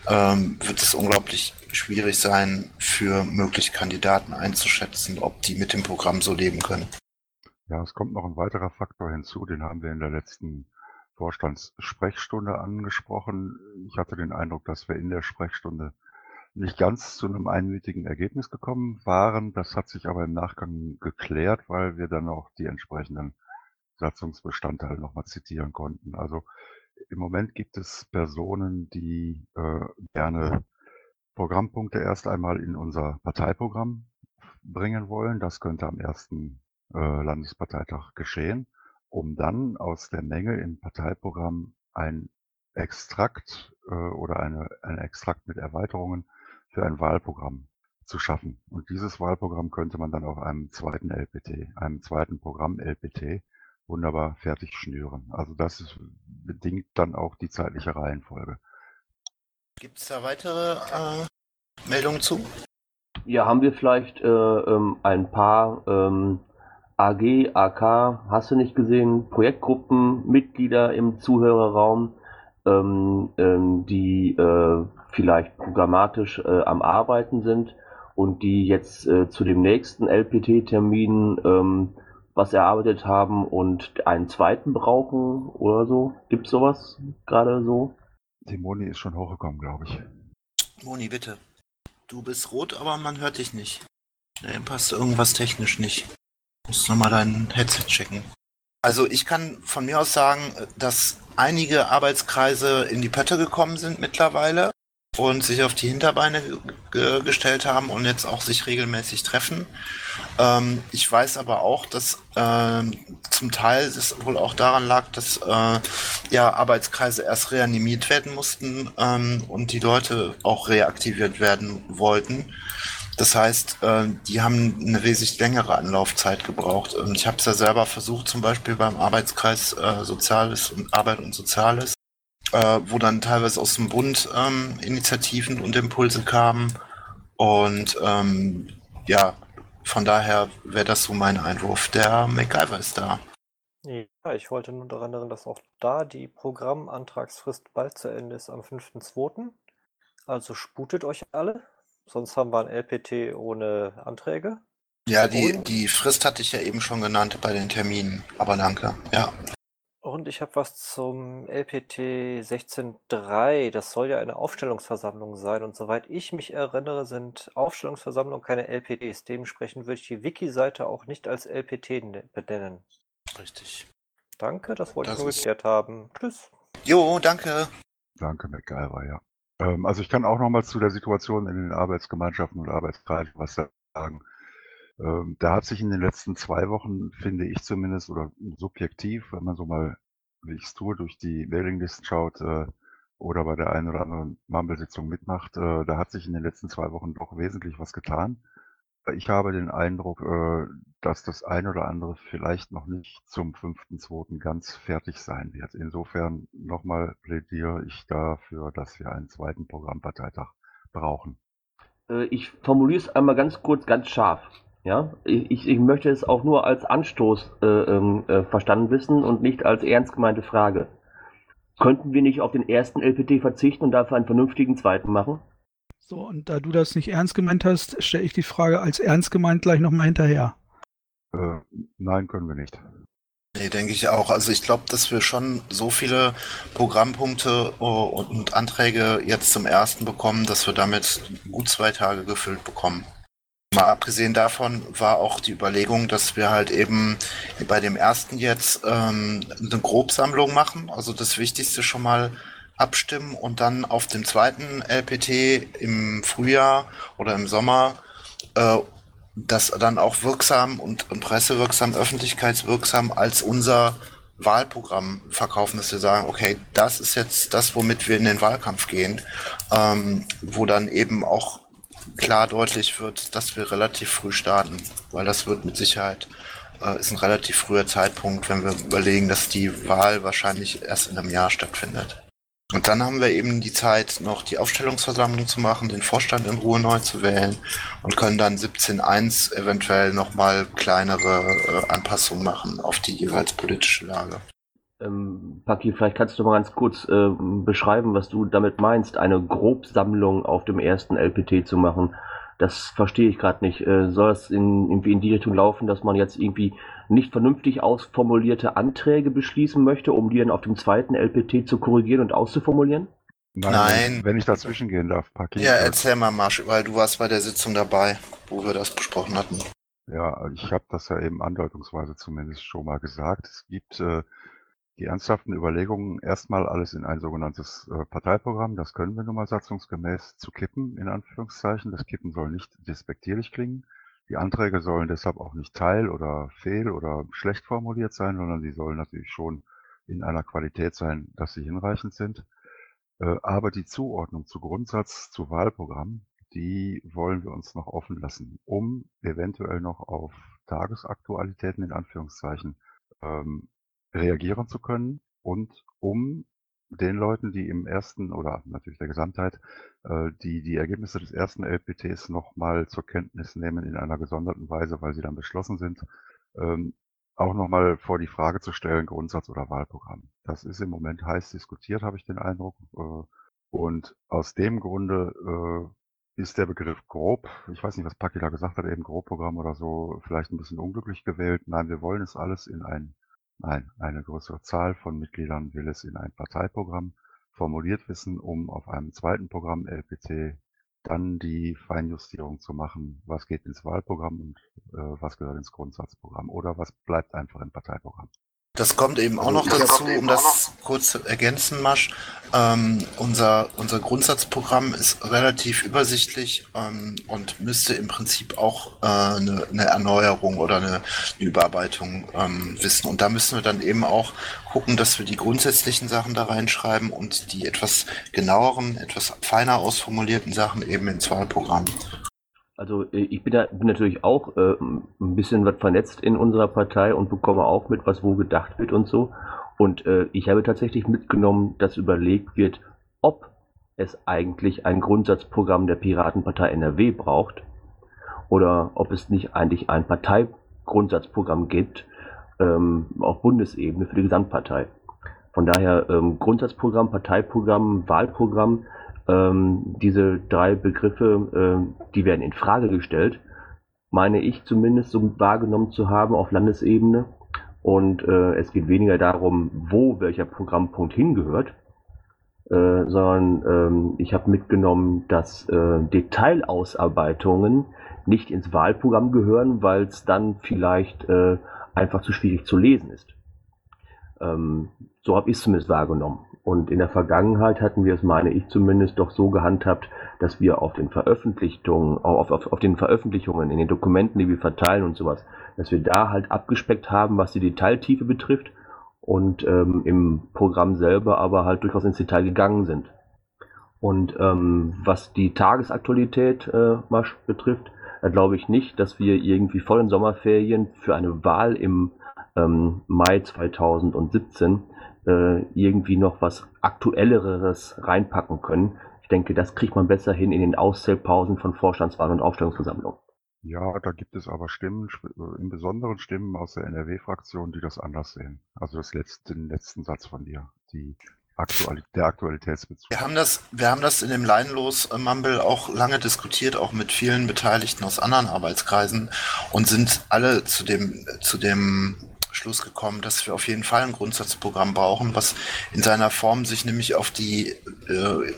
Speaker 2: ähm, wird es unglaublich schwierig sein, für mögliche Kandidaten einzuschätzen, ob die mit dem Programm so leben können.
Speaker 4: Ja, es kommt noch ein weiterer Faktor hinzu, den haben wir in der letzten Vorstandssprechstunde angesprochen. Ich hatte den Eindruck, dass wir in der Sprechstunde nicht ganz zu einem einmütigen Ergebnis gekommen waren. Das hat sich aber im Nachgang geklärt, weil wir dann auch die entsprechenden Satzungsbestandteile nochmal zitieren konnten. Also im Moment gibt es Personen, die äh, gerne Programmpunkte erst einmal in unser Parteiprogramm bringen wollen. Das könnte am ersten äh, Landesparteitag geschehen, um dann aus der Menge im Parteiprogramm ein Extrakt äh, oder eine, ein Extrakt mit Erweiterungen für ein Wahlprogramm zu schaffen. Und dieses Wahlprogramm könnte man dann auf einem zweiten LPT, einem zweiten Programm LPT wunderbar fertig schnüren. Also das ist, bedingt dann auch die zeitliche Reihenfolge.
Speaker 2: Gibt es da weitere äh, Meldungen zu?
Speaker 3: Ja, haben wir vielleicht äh, ähm, ein paar ähm, AG, AK, hast du nicht gesehen, Projektgruppen, Mitglieder im Zuhörerraum, ähm, ähm, die äh, vielleicht programmatisch äh, am Arbeiten sind und die jetzt äh, zu dem nächsten LPT-Termin ähm, was erarbeitet haben und einen zweiten brauchen oder so? Gibt's sowas gerade so?
Speaker 4: Die Moni ist schon hochgekommen, glaube ich.
Speaker 2: Moni, bitte. Du bist rot, aber man hört dich nicht. Nee, passt irgendwas technisch nicht. Musst nochmal dein Headset checken. Also ich kann von mir aus sagen, dass einige Arbeitskreise in die Pötte gekommen sind mittlerweile und sich auf die Hinterbeine ge gestellt haben und jetzt auch sich regelmäßig treffen. Ähm, ich weiß aber auch, dass ähm, zum Teil es wohl auch daran lag, dass äh, ja Arbeitskreise erst reanimiert werden mussten ähm, und die Leute auch reaktiviert werden wollten. Das heißt, äh, die haben eine wesentlich längere Anlaufzeit gebraucht. Und ich habe es ja selber versucht, zum Beispiel beim Arbeitskreis äh, Soziales und Arbeit und Soziales, äh, wo dann teilweise aus dem Bund ähm, Initiativen und Impulse kamen. Und ähm, ja, von daher wäre das so mein Einwurf. Der MacGyver ist da.
Speaker 10: Ja, ich wollte nur daran erinnern, dass auch da die Programmantragsfrist bald zu Ende ist am 5.2. Also sputet euch alle, sonst haben wir ein LPT ohne Anträge.
Speaker 2: Ja, die, die Frist hatte ich ja eben schon genannt bei den Terminen. Aber danke. Ja.
Speaker 10: Und ich habe was zum LPT 16.3. Das soll ja eine Aufstellungsversammlung sein. Und soweit ich mich erinnere, sind Aufstellungsversammlungen keine LPTs. Dementsprechend würde ich die Wiki-Seite auch nicht als LPT ne- benennen.
Speaker 2: Richtig.
Speaker 10: Danke, das wollte
Speaker 2: Das
Speaker 10: ich nur geklärt haben. Tschüss.
Speaker 2: Jo, danke.
Speaker 4: Danke, MacGyver, ja. Ähm, also ich kann auch nochmal zu der Situation in den Arbeitsgemeinschaften und Arbeitskreisen was sagen. Ähm, da hat sich in den letzten zwei Wochen, finde ich zumindest, oder subjektiv, wenn man so mal, wie ich es tue, durch die Mailinglisten schaut äh, oder bei der einen oder anderen Mumble-Sitzung mitmacht, äh, da hat sich in den letzten zwei Wochen doch wesentlich was getan. Ich habe den Eindruck, äh, dass das ein oder andere vielleicht noch nicht zum 5.2. ganz fertig sein wird. Insofern nochmal plädiere ich dafür, dass wir einen zweiten Programmparteitag brauchen.
Speaker 3: Äh, ich formuliere es einmal ganz kurz, ganz scharf. Ja, ich, ich möchte es auch nur als Anstoß äh, ähm, äh, verstanden wissen und nicht als ernst gemeinte Frage. Könnten wir nicht auf den ersten LPT verzichten und dafür einen vernünftigen zweiten machen?
Speaker 5: So, und da du das nicht ernst gemeint hast, stelle ich die Frage als ernst gemeint gleich nochmal hinterher.
Speaker 4: Äh, nein, können wir nicht.
Speaker 2: Nee, denke ich auch. Also ich glaube, dass wir schon so viele Programmpunkte äh, und Anträge jetzt zum ersten bekommen, dass wir damit gut zwei Tage gefüllt bekommen. Mal abgesehen davon war auch die Überlegung, dass wir halt eben bei dem ersten jetzt ähm, eine Grobsammlung machen, also das Wichtigste schon mal abstimmen und dann auf dem zweiten LPT im Frühjahr oder im Sommer äh, das dann auch wirksam und, und pressewirksam, öffentlichkeitswirksam als unser Wahlprogramm verkaufen, dass wir sagen, okay, das ist jetzt das, womit wir in den Wahlkampf gehen, ähm, wo dann eben auch klar deutlich wird, dass wir relativ früh starten, weil das wird mit Sicherheit äh, ist ein relativ früher Zeitpunkt, wenn wir überlegen, dass die Wahl wahrscheinlich erst in einem Jahr stattfindet. Und dann haben wir eben die Zeit, noch die Aufstellungsversammlung zu machen, den Vorstand in Ruhe neu zu wählen und können dann 17.1 eventuell nochmal kleinere äh, Anpassungen machen auf die jeweils politische Lage.
Speaker 3: Ähm, Paki, vielleicht kannst du mal ganz kurz äh, beschreiben, was du damit meinst, eine Grobsammlung auf dem ersten LPT zu machen. Das verstehe ich gerade nicht. Äh, soll es in, irgendwie in die Richtung laufen, dass man jetzt irgendwie nicht vernünftig ausformulierte Anträge beschließen möchte, um die dann auf dem zweiten LPT zu korrigieren und auszuformulieren?
Speaker 4: Nein,
Speaker 2: Nein.
Speaker 4: Wenn, ich dazwischen gehen darf, Paki.
Speaker 2: Ja,
Speaker 4: äh,
Speaker 2: erzähl mal, Marsch, weil du warst bei der Sitzung dabei, wo wir das besprochen hatten.
Speaker 4: Ja, ich habe das ja eben andeutungsweise zumindest schon mal gesagt. Es gibt äh, die ernsthaften Überlegungen, erstmal alles in ein sogenanntes äh, Parteiprogramm, das können wir nun mal satzungsgemäß, zu kippen, in Anführungszeichen. Das Kippen soll nicht despektierlich klingen. Die Anträge sollen deshalb auch nicht teil- oder fehl- oder schlecht formuliert sein, sondern sie sollen natürlich schon in einer Qualität sein, dass sie hinreichend sind. Äh, aber die Zuordnung zu Grundsatz, zu Wahlprogramm, die wollen wir uns noch offen lassen, um eventuell noch auf Tagesaktualitäten in Anführungszeichen ähm, reagieren zu können und um den Leuten, die im ersten oder natürlich der Gesamtheit, äh, die die Ergebnisse des ersten LPTs nochmal zur Kenntnis nehmen in einer gesonderten Weise, weil sie dann beschlossen sind, ähm, auch nochmal vor die Frage zu stellen, Grundsatz oder Wahlprogramm. Das ist im Moment heiß diskutiert, habe ich den Eindruck. Äh, und aus dem Grunde äh, ist der Begriff grob, ich weiß nicht, was Paki da gesagt hat, eben Grobprogramm oder so, vielleicht ein bisschen unglücklich gewählt. Nein, wir wollen es alles in ein Nein, eine größere Zahl von Mitgliedern will es in ein Parteiprogramm formuliert wissen, um auf einem zweiten Programm LPT dann die Feinjustierung zu machen, was geht ins Wahlprogramm und äh, was gehört ins Grundsatzprogramm oder was bleibt einfach im Parteiprogramm.
Speaker 2: Das kommt eben auch noch
Speaker 4: Das
Speaker 2: dazu, um das kurz zu ergänzen, Masch. Ähm, unser, unser Grundsatzprogramm ist relativ übersichtlich ähm, und müsste im Prinzip auch äh, eine, eine Erneuerung oder eine, eine Überarbeitung ähm, wissen. Und da müssen wir dann eben auch gucken, dass wir die grundsätzlichen Sachen da reinschreiben und die etwas genaueren, etwas feiner ausformulierten Sachen eben ins Wahlprogramm.
Speaker 3: Also äh, ich bin, da, bin natürlich auch äh, ein bisschen was vernetzt in unserer Partei und bekomme auch mit, was wo gedacht wird und so. Und äh, ich habe tatsächlich mitgenommen, dass überlegt wird, ob es eigentlich ein Grundsatzprogramm der Piratenpartei NRW braucht oder ob es nicht eigentlich ein Parteigrundsatzprogramm gibt ähm, auf Bundesebene für die Gesamtpartei. Von daher ähm, Grundsatzprogramm, Parteiprogramm, Wahlprogramm ähm, diese drei Begriffe, äh, die werden in Frage gestellt, meine ich zumindest so wahrgenommen zu haben auf Landesebene. Und äh, es geht weniger darum, wo welcher Programmpunkt hingehört, äh, sondern ähm, ich habe mitgenommen, dass äh, Detailausarbeitungen nicht ins Wahlprogramm gehören, weil es dann vielleicht äh, einfach zu schwierig zu lesen ist. Ähm, so habe ich es zumindest wahrgenommen. Und in der Vergangenheit hatten wir es, meine ich zumindest, doch so gehandhabt, dass wir auf den Veröffentlichungen, auf, auf, auf den Veröffentlichungen, in den Dokumenten, die wir verteilen und sowas, dass wir da halt abgespeckt haben, was die Detailtiefe betrifft und ähm, im Programm selber aber halt durchaus ins Detail gegangen sind. Und ähm, was die Tagesaktualität äh, betrifft, Da glaube ich nicht, dass wir irgendwie vor den Sommerferien für eine Wahl im ähm, Mai 2017 äh, irgendwie noch was Aktuelleres reinpacken können. Ich denke, das kriegt man besser hin in den Auszählpausen von Vorstandswahlen und Aufstellungsversammlungen.
Speaker 4: Ja, da gibt es aber Stimmen, äh, im Besonderen Stimmen aus der NRW-Fraktion, die das anders sehen. Also das letzte, den letzten Satz von dir, die Aktuali der Aktualitätsbezug.
Speaker 2: Wir haben das, wir haben das in dem Leinlos äh, Mumble auch lange diskutiert, auch mit vielen Beteiligten aus anderen Arbeitskreisen und sind alle zu dem, zu dem Schluss gekommen, dass wir auf jeden Fall ein Grundsatzprogramm brauchen, was in seiner Form sich nämlich auf die, äh,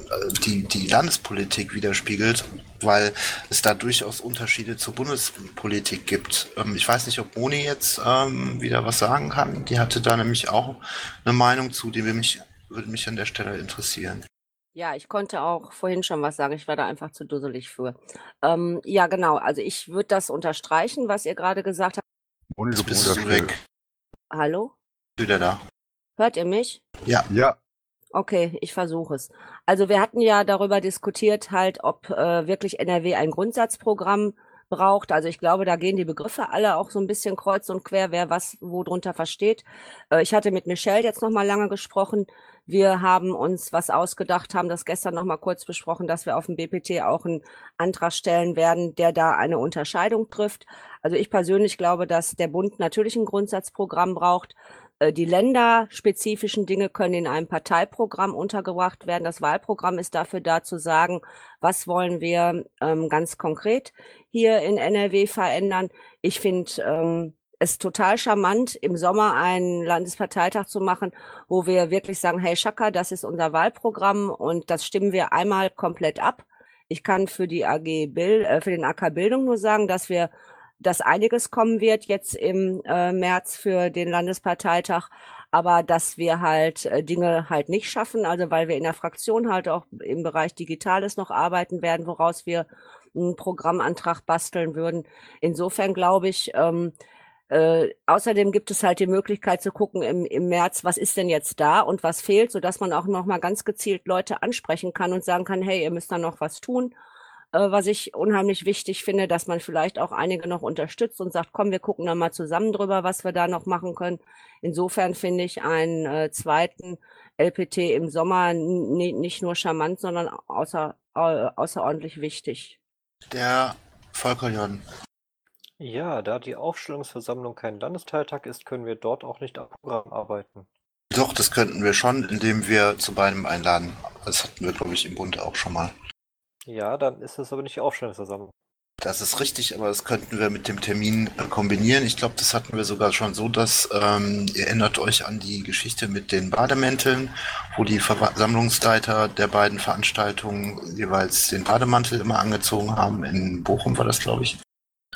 Speaker 2: die, die Landespolitik widerspiegelt, weil es da durchaus Unterschiede zur Bundespolitik gibt. Ähm, ich weiß nicht, ob Moni jetzt ähm, wieder was sagen kann. Die hatte da nämlich auch eine Meinung zu, die mich, würde mich an der Stelle interessieren.
Speaker 1: Ja, ich konnte auch vorhin schon was sagen. Ich war da einfach zu dusselig für. Ähm, ja, genau. Also ich würde das unterstreichen, was ihr gerade gesagt habt.
Speaker 4: Ohne
Speaker 2: Jetzt bist du weg.
Speaker 1: Hallo?
Speaker 2: Wieder da.
Speaker 1: Hört ihr mich?
Speaker 2: Ja.
Speaker 4: Ja,
Speaker 1: Okay, ich versuche es. Also wir hatten ja darüber diskutiert, halt, ob äh, wirklich NRW ein Grundsatzprogramm braucht. Also ich glaube, da gehen die Begriffe alle auch so ein bisschen kreuz und quer, wer was wo drunter versteht. Äh, ich hatte mit Michelle jetzt noch mal lange gesprochen. Wir haben uns was ausgedacht, haben das gestern noch mal kurz besprochen, dass wir auf dem BPT auch einen Antrag stellen werden, der da eine Unterscheidung trifft. Also ich persönlich glaube, dass der Bund natürlich ein Grundsatzprogramm braucht. Äh, Die länderspezifischen Dinge können in einem Parteiprogramm untergebracht werden. Das Wahlprogramm ist dafür da zu sagen, was wollen wir ähm, ganz konkret hier in NRW verändern. Ich finde ähm, es total charmant, im Sommer einen Landesparteitag zu machen, wo wir wirklich sagen, hey Schaka, das ist unser Wahlprogramm und das stimmen wir einmal komplett ab. Ich kann für die AG Bild, äh, für den AK Bildung nur sagen, dass wir dass einiges kommen wird jetzt im äh, März für den Landesparteitag, aber dass wir halt äh, Dinge halt nicht schaffen, also weil wir in der Fraktion halt auch im Bereich Digitales noch arbeiten werden, woraus wir einen Programmantrag basteln würden. Insofern glaube ich, ähm, äh, außerdem gibt es halt die Möglichkeit zu gucken im, im März, was ist denn jetzt da und was fehlt, so dass man auch noch mal ganz gezielt Leute ansprechen kann und sagen kann, hey, ihr müsst da noch was tun. Äh, was ich unheimlich wichtig finde, dass man vielleicht auch einige noch unterstützt und sagt, komm, wir gucken da mal zusammen drüber, was wir da noch machen können. Insofern finde ich einen äh, zweiten LPT im Sommer nicht nur charmant, sondern außer, außerordentlich wichtig.
Speaker 2: Der Volker Jon.
Speaker 10: Ja, da die Aufstellungsversammlung kein Landesteiltag ist, können wir dort auch nicht am Programm arbeiten.
Speaker 2: Doch, das könnten wir schon, indem wir zu beidem einladen. Das hatten wir, glaube ich, im Bund auch schon mal.
Speaker 10: Ja, dann ist es aber nicht die Aufstellungsversammlung.
Speaker 2: Das ist richtig, aber das könnten wir mit dem Termin äh, kombinieren. Ich glaube, das hatten wir sogar schon so, dass ähm, ihr erinnert euch an die Geschichte mit den Bademänteln, wo die Versammlungsleiter der beiden Veranstaltungen jeweils den Bademantel immer angezogen haben. In Bochum war das, glaube ich.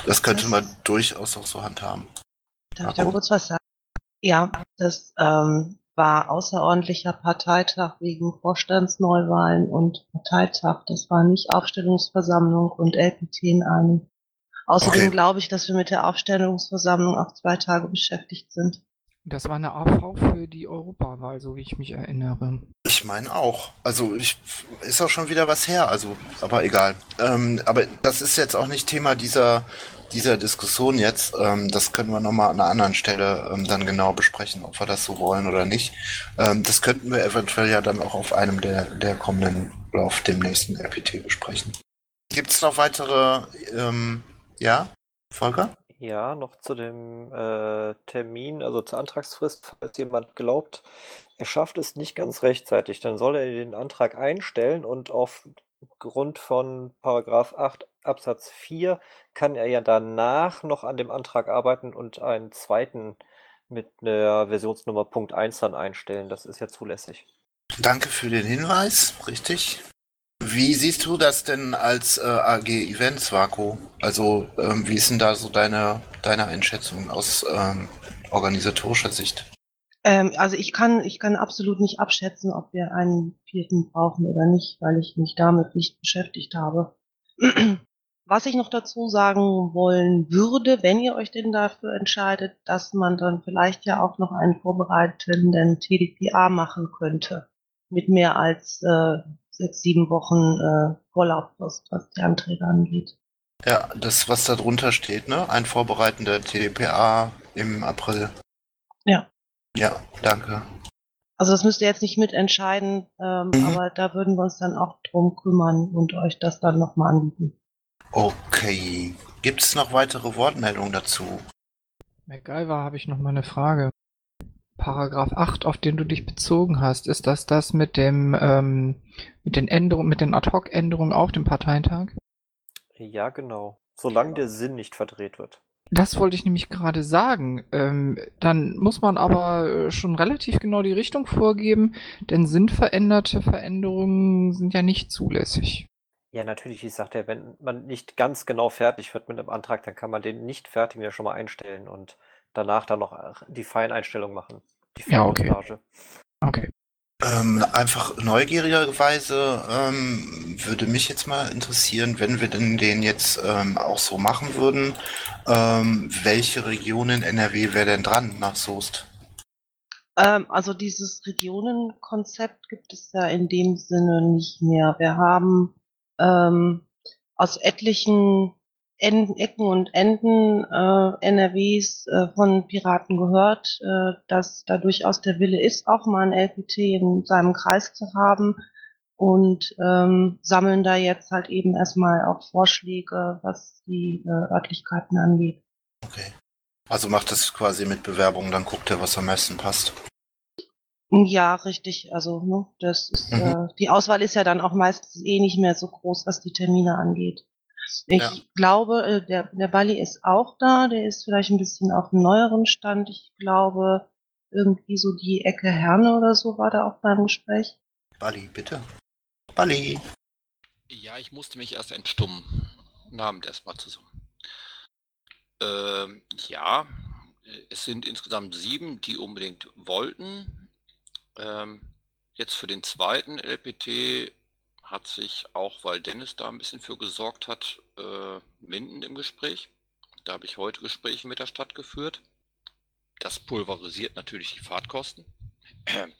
Speaker 2: Das könnte man durchaus auch so handhaben.
Speaker 8: Darf ich da kurz was sagen? Ja, das ähm, war außerordentlicher Parteitag wegen Vorstandsneuwahlen und Parteitag. Das war nicht Aufstellungsversammlung und LPT in einem. Außerdem
Speaker 2: Okay.
Speaker 8: glaube ich, dass wir mit der Aufstellungsversammlung auch zwei Tage beschäftigt sind.
Speaker 7: Das war eine AV für die Europawahl, so wie ich mich erinnere.
Speaker 2: Ich meine auch. Also ich ist auch schon wieder was her, also, aber egal. Ähm, aber das ist jetzt auch nicht Thema dieser, dieser Diskussion jetzt. Ähm, das können wir nochmal an einer anderen Stelle ähm, dann genau besprechen, ob wir das so wollen oder nicht. Ähm, das könnten wir eventuell ja dann auch auf einem der, der kommenden oder auf dem nächsten RPT besprechen. Gibt es noch weitere, ähm, ja, Volker?
Speaker 10: Ja, noch zu dem äh, Termin, also zur Antragsfrist, falls jemand glaubt, er schafft es nicht ganz rechtzeitig, dann soll er den Antrag einstellen und aufgrund von Paragraph 8 Absatz 4 kann er ja danach noch an dem Antrag arbeiten und einen zweiten mit der Versionsnummer Punkt 1 dann einstellen. Das ist ja zulässig.
Speaker 2: Danke für den Hinweis, richtig. Wie siehst du das denn als äh, AG Events, Vaku? Also, ähm, wie ist denn da so deine, deine Einschätzung aus ähm, organisatorischer Sicht?
Speaker 8: Ähm, also ich kann, ich kann absolut nicht abschätzen, ob wir einen vierten brauchen oder nicht, weil ich mich damit nicht beschäftigt habe. Was ich noch dazu sagen wollen würde, wenn ihr euch denn dafür entscheidet, dass man dann vielleicht ja auch noch einen vorbereitenden TDPA machen könnte. Mit mehr als äh, sechs, sieben Wochen äh, Vorlauf, was, was die Anträge angeht.
Speaker 2: Ja, das, was da drunter steht, ne? Ein vorbereitender TDPA im April.
Speaker 8: Ja.
Speaker 2: Ja, danke.
Speaker 8: Also das müsst ihr jetzt nicht mitentscheiden, ähm,
Speaker 2: Mhm.
Speaker 8: aber da würden wir uns dann auch drum kümmern und euch das dann nochmal anbieten.
Speaker 2: Okay. Gibt es noch weitere Wortmeldungen dazu?
Speaker 7: MacGyver habe ich noch mal eine Frage. Paragraph 8, auf den du dich bezogen hast, ist das das mit dem ähm, mit den Änderungen, mit den Ad-hoc-Änderungen auf dem Parteitag?
Speaker 10: Ja, genau. Solange der Sinn nicht verdreht wird.
Speaker 7: Das wollte ich nämlich gerade sagen. Ähm, dann muss man aber äh, schon relativ genau die Richtung vorgeben, denn sinnveränderte Veränderungen sind ja nicht zulässig.
Speaker 10: Ja, natürlich, ich sagte ja, wenn man nicht ganz genau fertig wird mit einem Antrag, dann kann man den nicht fertigen ja schon mal einstellen und danach dann noch äh, die Feineinstellung machen. Die
Speaker 7: Ja, okay. Okay.
Speaker 2: Ähm, einfach neugierigerweise ähm, würde mich jetzt mal interessieren, wenn wir denn den jetzt ähm, auch so machen würden, ähm, welche Region in NRW wäre denn dran nach Soest?
Speaker 8: Ähm, also dieses Regionenkonzept gibt es ja in dem Sinne nicht mehr. Wir haben ähm, aus etlichen Enden, Ecken und Enden äh, NRWs äh, von Piraten gehört, äh, dass da durchaus der Wille ist, auch mal ein LPT in seinem Kreis zu haben und ähm, sammeln da jetzt halt eben erstmal auch Vorschläge, was die äh, Örtlichkeiten angeht.
Speaker 2: Okay. Also macht das quasi mit Bewerbungen, dann guckt er, was am besten passt.
Speaker 8: Ja, richtig. Also, ne, das ist,
Speaker 2: Mhm.
Speaker 8: äh, die Auswahl ist ja dann auch meistens eh nicht mehr so groß, was die Termine angeht. Ich
Speaker 2: Ja.
Speaker 8: glaube, äh, der, der Bali ist auch da. Der ist vielleicht ein bisschen auf einem neueren Stand. Ich glaube, irgendwie so die Ecke Herne oder so war da auch beim Gespräch.
Speaker 2: Bali, bitte. Bali.
Speaker 11: Ja, ich musste mich erst entstummen. Abend erstmal zusammen. Ähm, ja, äh, es sind insgesamt sieben, die unbedingt wollten. Ähm, jetzt für den zweiten LPT hat sich auch, weil Dennis da ein bisschen für gesorgt hat, äh, Minden im Gespräch. Da habe ich heute Gespräche mit der Stadt geführt. Das pulverisiert natürlich die Fahrtkosten.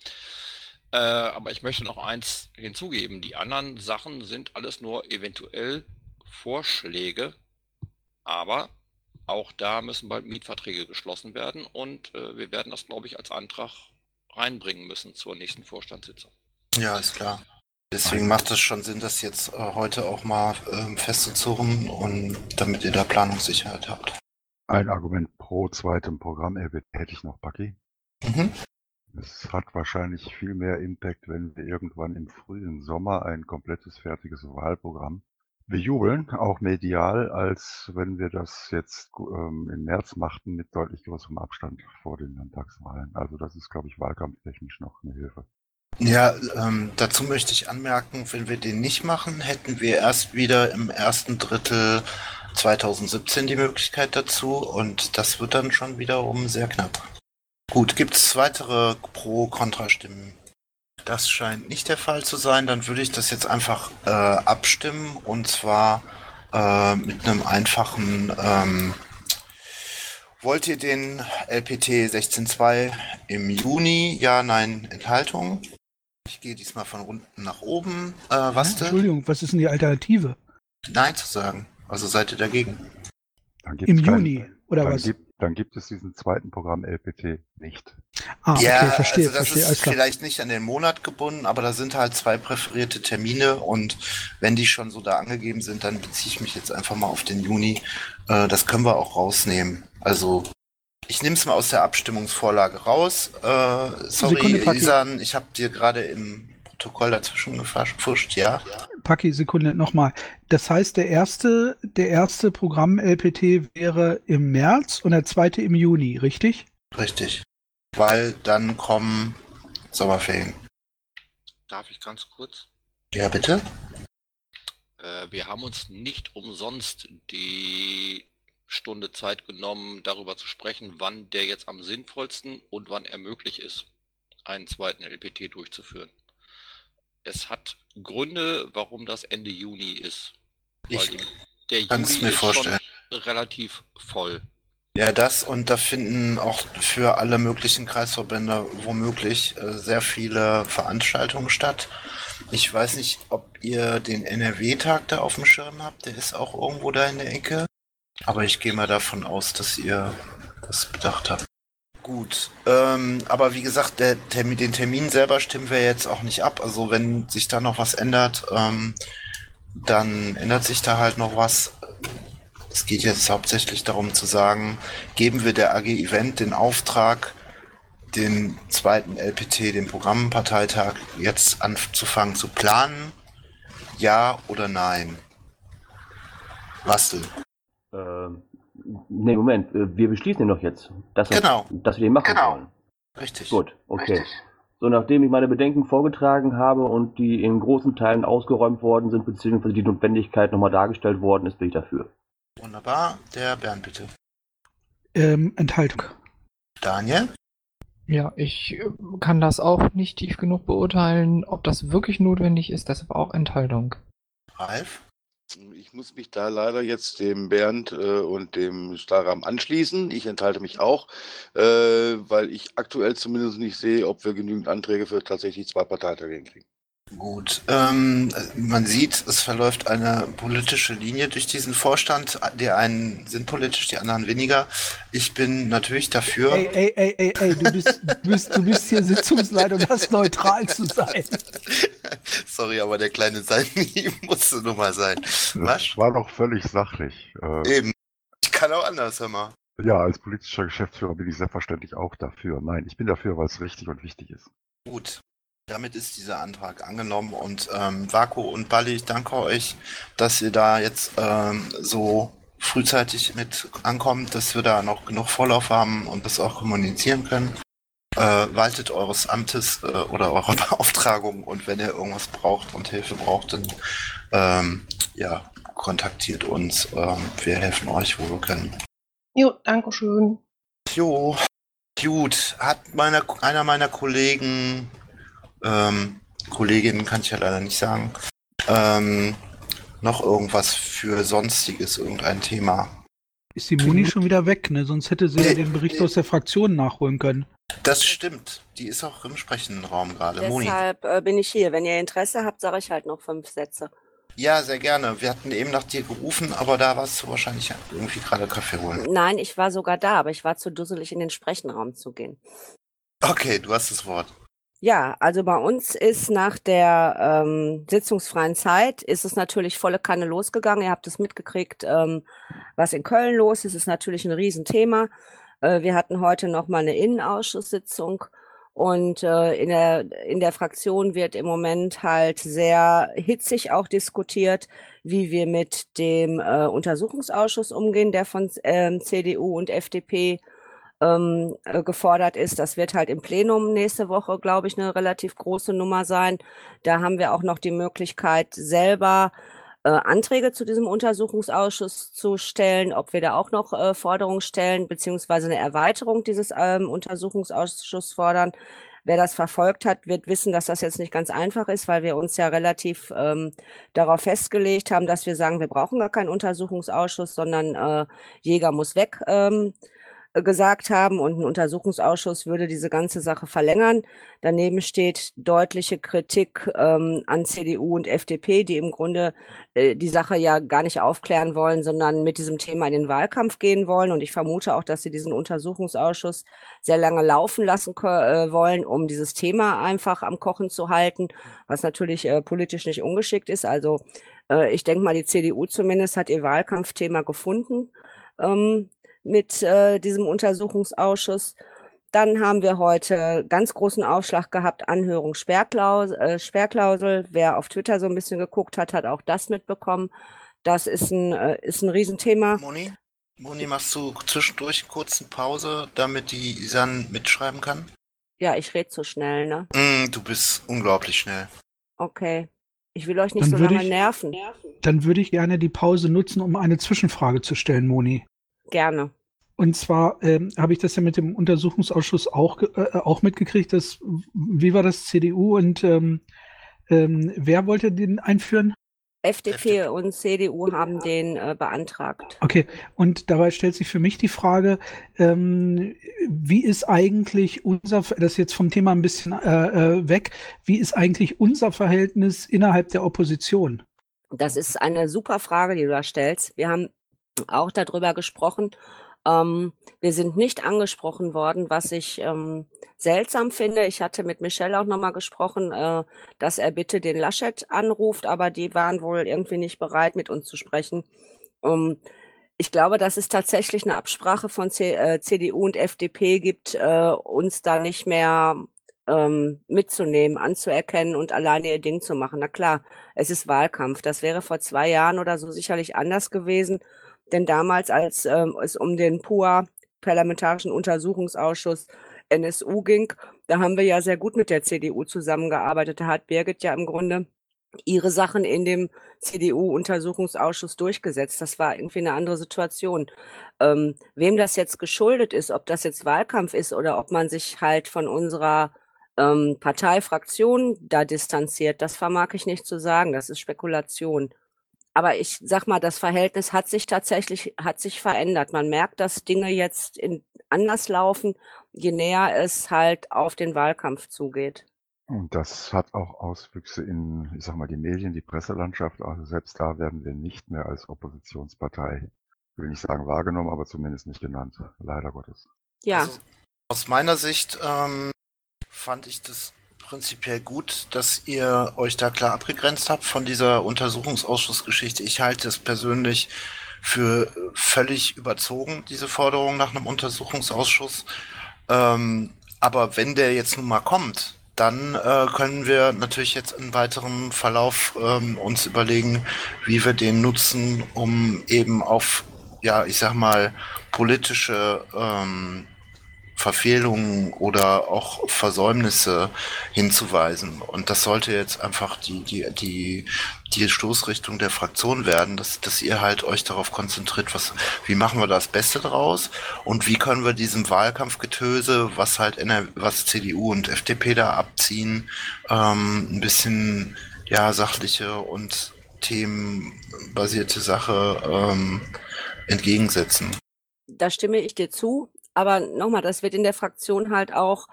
Speaker 11: Äh, aber ich möchte noch eins hinzugeben. Die anderen Sachen sind alles nur eventuell Vorschläge, aber auch da müssen bald Mietverträge geschlossen werden und äh, wir werden das, glaube ich, als Antrag reinbringen müssen zur nächsten Vorstandssitzung.
Speaker 2: Ja, ist klar. Deswegen macht es schon Sinn, das jetzt äh, heute auch mal ähm, festzuzurren und damit ihr da Planungssicherheit habt.
Speaker 4: Ein Argument pro zweitem Programm hätte ich noch, Bucky.
Speaker 2: Mhm.
Speaker 4: Es hat wahrscheinlich viel mehr Impact, wenn wir irgendwann im frühen Sommer ein komplettes fertiges Wahlprogramm bejubeln, auch medial, als wenn wir das jetzt ähm, im März machten mit deutlich größerem Abstand vor den Landtagswahlen. Also das ist, glaube ich, wahlkampftechnisch noch eine Hilfe.
Speaker 2: Ja, ähm, dazu möchte ich anmerken, wenn wir den nicht machen, hätten wir erst wieder im ersten Drittel 2017 die Möglichkeit dazu und das wird dann schon wiederum sehr knapp. Gut, gibt es weitere Pro-Kontra-Stimmen? Das scheint nicht der Fall zu sein. Dann würde ich das jetzt einfach äh, abstimmen und zwar äh, mit einem einfachen. Ähm, wollt ihr den LPT 16.2 im Juni? Ja, nein, Enthaltung. Ich gehe diesmal von unten nach oben. Äh, was denn?
Speaker 5: Entschuldigung, was ist denn die Alternative?
Speaker 2: Nein zu sagen. Also seid ihr dagegen?
Speaker 4: Dann
Speaker 5: Im Juni, oder
Speaker 4: dann
Speaker 5: was?
Speaker 4: Gibt, dann gibt es diesen zweiten Programm LPT nicht.
Speaker 5: Ah, okay,
Speaker 2: ja,
Speaker 5: verstehe,
Speaker 2: also das
Speaker 5: verstehe,
Speaker 2: ist
Speaker 5: alles klar.
Speaker 2: vielleicht nicht an den Monat gebunden, aber da sind halt zwei präferierte Termine und wenn die schon so da angegeben sind, dann beziehe ich mich jetzt einfach mal auf den Juni. Äh, das können wir auch rausnehmen. Also ich nehme es mal aus der Abstimmungsvorlage raus. Äh, sorry. Isan, ich habe dir gerade im Protokoll dazwischen gefuscht, ja.
Speaker 5: Paki, Sekunde, nochmal. Das heißt, der erste, der erste Programm LPT wäre im März und der zweite im Juni, richtig?
Speaker 2: Richtig. Weil dann kommen Sommerferien.
Speaker 11: Darf ich ganz kurz?
Speaker 2: Ja, bitte?
Speaker 11: Äh, wir haben uns nicht umsonst die Stunde Zeit genommen, darüber zu sprechen, wann der jetzt am sinnvollsten und wann er möglich ist, einen zweiten LPT durchzuführen. Es hat Gründe, warum das Ende Juni ist. Weil
Speaker 2: Ich
Speaker 11: der
Speaker 2: kann's
Speaker 11: Juli
Speaker 2: mir vorstellen.
Speaker 11: relativ voll.
Speaker 2: Ja, das und da finden auch für alle möglichen Kreisverbände womöglich äh, sehr viele Veranstaltungen statt. Ich weiß nicht, ob ihr den NRW-Tag da auf dem Schirm habt. Der ist auch irgendwo da in der Ecke. Aber ich gehe mal davon aus, dass ihr das bedacht habt. Gut, ähm, aber wie gesagt, der Termin, den Termin selber stimmen wir jetzt auch nicht ab. Also wenn sich da noch was ändert, ähm, dann ändert sich da halt noch was. Es geht jetzt hauptsächlich darum zu sagen, geben wir der AG Event den Auftrag, den zweiten LPT, den Programmparteitag, jetzt anzufangen zu planen? Ja oder nein? Was
Speaker 3: Ähm, nee, Moment, äh, wir beschließen den doch jetzt, dass, wir-
Speaker 2: Genau.
Speaker 3: dass wir den machen
Speaker 2: Genau.
Speaker 3: wollen.
Speaker 2: Richtig.
Speaker 3: Gut, okay.
Speaker 2: Richtig.
Speaker 3: So, nachdem ich meine Bedenken vorgetragen habe und die in großen Teilen ausgeräumt worden sind, beziehungsweise die Notwendigkeit nochmal dargestellt worden ist, bin ich dafür.
Speaker 2: Wunderbar. Der Bernd bitte.
Speaker 5: Ähm, Enthaltung.
Speaker 2: Daniel?
Speaker 7: Ja, ich äh, kann das auch nicht tief genug beurteilen, ob das wirklich notwendig ist, deshalb auch Enthaltung.
Speaker 2: Ralf?
Speaker 6: Ich muss mich da leider jetzt dem Bernd äh, und dem Staram anschließen. Ich enthalte mich auch, äh, weil ich aktuell zumindest nicht sehe, ob wir genügend Anträge für tatsächlich zwei Parteitage hinkriegen.
Speaker 2: Gut, ähm, man sieht, es verläuft eine politische Linie durch diesen Vorstand. Die einen sind politisch, die anderen weniger. Ich bin natürlich dafür.
Speaker 5: Ey, ey, ey, ey, ey, du bist, du bist, du bist hier Sitzungsleiter und hast neutral zu sein.
Speaker 2: Sorry, aber der kleine Salmi musste nun mal sein. Was?
Speaker 4: Das war doch völlig sachlich. Äh,
Speaker 2: Eben. Ich kann auch anders, hör mal.
Speaker 4: ja, als politischer Geschäftsführer bin ich selbstverständlich auch dafür. Nein, ich bin dafür, weil es richtig und wichtig ist.
Speaker 2: Gut. Damit ist dieser Antrag angenommen und ähm, Vaku und Bali, ich danke euch, dass ihr da jetzt ähm, so frühzeitig mit ankommt, dass wir da noch genug Vorlauf haben und das auch kommunizieren können. Äh, waltet eures Amtes äh, oder eurer Beauftragung und wenn ihr irgendwas braucht und Hilfe braucht, dann ähm, ja, kontaktiert uns. Ähm, wir helfen euch, wo wir können.
Speaker 8: Jo, danke schön.
Speaker 2: Jo, gut. Hat meiner, einer meiner Kollegen, ähm, Kolleginnen kann ich ja leider nicht sagen, ähm, noch irgendwas für Sonstiges, irgendein Thema?
Speaker 5: Ist die Moni schon wieder weg, ne? Sonst hätte sie ja den Bericht aus der Fraktion nachholen können.
Speaker 2: Das stimmt. Die ist auch im sprechenden Raum gerade. Moni.
Speaker 1: Deshalb äh, bin ich hier. Wenn ihr Interesse habt, sage ich halt noch fünf Sätze.
Speaker 2: Ja, sehr gerne. Wir hatten eben nach dir gerufen, aber da warst du wahrscheinlich irgendwie gerade Kaffee holen.
Speaker 1: Nein, ich war sogar da, aber ich war zu dusselig, in den Sprechenraum zu gehen.
Speaker 2: Okay, du hast das Wort.
Speaker 1: Ja, also bei uns ist nach der ähm, sitzungsfreien Zeit ist es natürlich volle Kanne losgegangen. Ihr habt es mitgekriegt, ähm, was in Köln los ist. ist natürlich ein Riesenthema. Äh, wir hatten heute noch mal eine Innenausschusssitzung und äh, in der in der Fraktion wird im Moment halt sehr hitzig auch diskutiert, wie wir mit dem äh, Untersuchungsausschuss umgehen, der von ähm, CDU und FDP ähm, äh, gefordert ist. Das wird halt im Plenum nächste Woche, glaube ich, eine relativ große Nummer sein. Da haben wir auch noch die Möglichkeit, selber äh, Anträge zu diesem Untersuchungsausschuss zu stellen, ob wir da auch noch äh, Forderungen stellen, beziehungsweise eine Erweiterung dieses ähm, Untersuchungsausschusses fordern. Wer das verfolgt hat, wird wissen, dass das jetzt nicht ganz einfach ist, weil wir uns ja relativ ähm, darauf festgelegt haben, dass wir sagen, wir brauchen gar keinen Untersuchungsausschuss, sondern äh, Jäger muss weg. Ähm, äh, gesagt haben und ein Untersuchungsausschuss würde diese ganze Sache verlängern. Daneben steht deutliche Kritik ähm, an CDU und FDP, die im Grunde äh, die Sache ja gar nicht aufklären wollen, sondern mit diesem Thema in den Wahlkampf gehen wollen. Und ich vermute auch, dass sie diesen Untersuchungsausschuss sehr lange laufen lassen äh, wollen, um dieses Thema einfach am Kochen zu halten, was natürlich äh, politisch nicht ungeschickt ist. Also äh, ich denke mal, die CDU zumindest hat ihr Wahlkampfthema gefunden. Ähm, mit äh, diesem Untersuchungsausschuss. Dann haben wir heute ganz großen Aufschlag gehabt, Anhörung Sperrklausel, äh, Sperrklausel. Wer auf Twitter so ein bisschen geguckt hat, hat auch das mitbekommen. Das ist ein, äh, ist ein Riesenthema.
Speaker 2: Moni? Moni, machst du zwischendurch kurz eine Pause, damit die Isan mitschreiben kann?
Speaker 1: Ja, ich rede zu schnell, ne?
Speaker 2: Mm, du bist unglaublich schnell.
Speaker 1: Okay. Ich will euch nicht
Speaker 5: Dann
Speaker 1: so lange
Speaker 5: ich-
Speaker 1: nerven.
Speaker 5: Dann würde ich gerne die Pause nutzen, um eine Zwischenfrage zu stellen, Moni.
Speaker 1: Gerne.
Speaker 5: Und zwar ähm, habe ich das ja mit dem Untersuchungsausschuss auch, äh, auch mitgekriegt. Dass, wie war das CDU und ähm, ähm, wer wollte den einführen?
Speaker 1: FDP und CDU haben den äh, beantragt.
Speaker 5: Okay, und dabei stellt sich für mich die Frage, ähm, wie ist eigentlich unser, das ist jetzt vom Thema ein bisschen äh, äh, weg, wie ist eigentlich unser Verhältnis innerhalb der Opposition?
Speaker 1: Das ist eine super Frage, die du da stellst. Wir haben auch darüber gesprochen. Ähm, wir sind nicht angesprochen worden, was ich ähm, seltsam finde. Ich hatte mit Michelle auch nochmal gesprochen, äh, dass er bitte den Laschet anruft, aber die waren wohl irgendwie nicht bereit, mit uns zu sprechen. Um, ich glaube, dass es tatsächlich eine Absprache von C äh, CDU und FDP gibt, äh, uns da nicht mehr ähm, mitzunehmen, anzuerkennen und alleine ihr Ding zu machen. Na klar, es ist Wahlkampf. Das wäre vor zwei Jahren oder so sicherlich anders gewesen. Denn damals, als ähm, es um den PUA, Parlamentarischen Untersuchungsausschuss NSU ging, da haben wir ja sehr gut mit der CDU zusammengearbeitet. Da hat Birgit ja im Grunde ihre Sachen in dem CDU-Untersuchungsausschuss durchgesetzt. Das war irgendwie eine andere Situation. Ähm, wem das jetzt geschuldet ist, ob das jetzt Wahlkampf ist oder ob man sich halt von unserer ähm, Parteifraktion da distanziert, das vermag ich nicht zu sagen. Das ist Spekulation. Aber ich sag mal, das Verhältnis hat sich tatsächlich, hat sich verändert. Man merkt, dass Dinge jetzt in, anders laufen, je näher es halt auf den Wahlkampf zugeht.
Speaker 4: Und das hat auch Auswüchse in, ich sag mal, die Medien, die Presselandschaft. Also selbst da werden wir nicht mehr als Oppositionspartei, will nicht sagen wahrgenommen, aber zumindest nicht genannt. Leider Gottes.
Speaker 1: Ja.
Speaker 2: Also, aus meiner Sicht ähm, fand ich das prinzipiell gut, dass ihr euch da klar abgegrenzt habt von dieser Untersuchungsausschussgeschichte. Ich halte es persönlich für völlig überzogen, diese Forderung nach einem Untersuchungsausschuss. Ähm, aber wenn der jetzt nun mal kommt, dann äh, können wir natürlich jetzt im weiteren Verlauf ähm, uns überlegen, wie wir den nutzen, um eben auf, ja, ich sag mal, politische ähm, Verfehlungen oder auch Versäumnisse hinzuweisen. Und das sollte jetzt einfach die, die, die, die Stoßrichtung der Fraktion werden, dass, dass ihr halt euch darauf konzentriert, was, wie machen wir das Beste draus und wie können wir diesem Wahlkampfgetöse, was halt NR, was CDU und FDP da abziehen, ähm, ein bisschen ja sachliche und themenbasierte Sache ähm, entgegensetzen.
Speaker 1: Da stimme ich dir zu. Aber nochmal, das wird in der Fraktion halt auch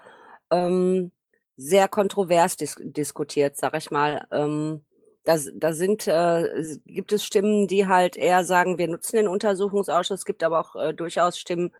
Speaker 1: ähm, sehr kontrovers dis diskutiert, sag ich mal. Ähm, da, sind, äh, gibt es Stimmen, die halt eher sagen, wir nutzen den Untersuchungsausschuss, Es gibt aber auch äh, durchaus Stimmen,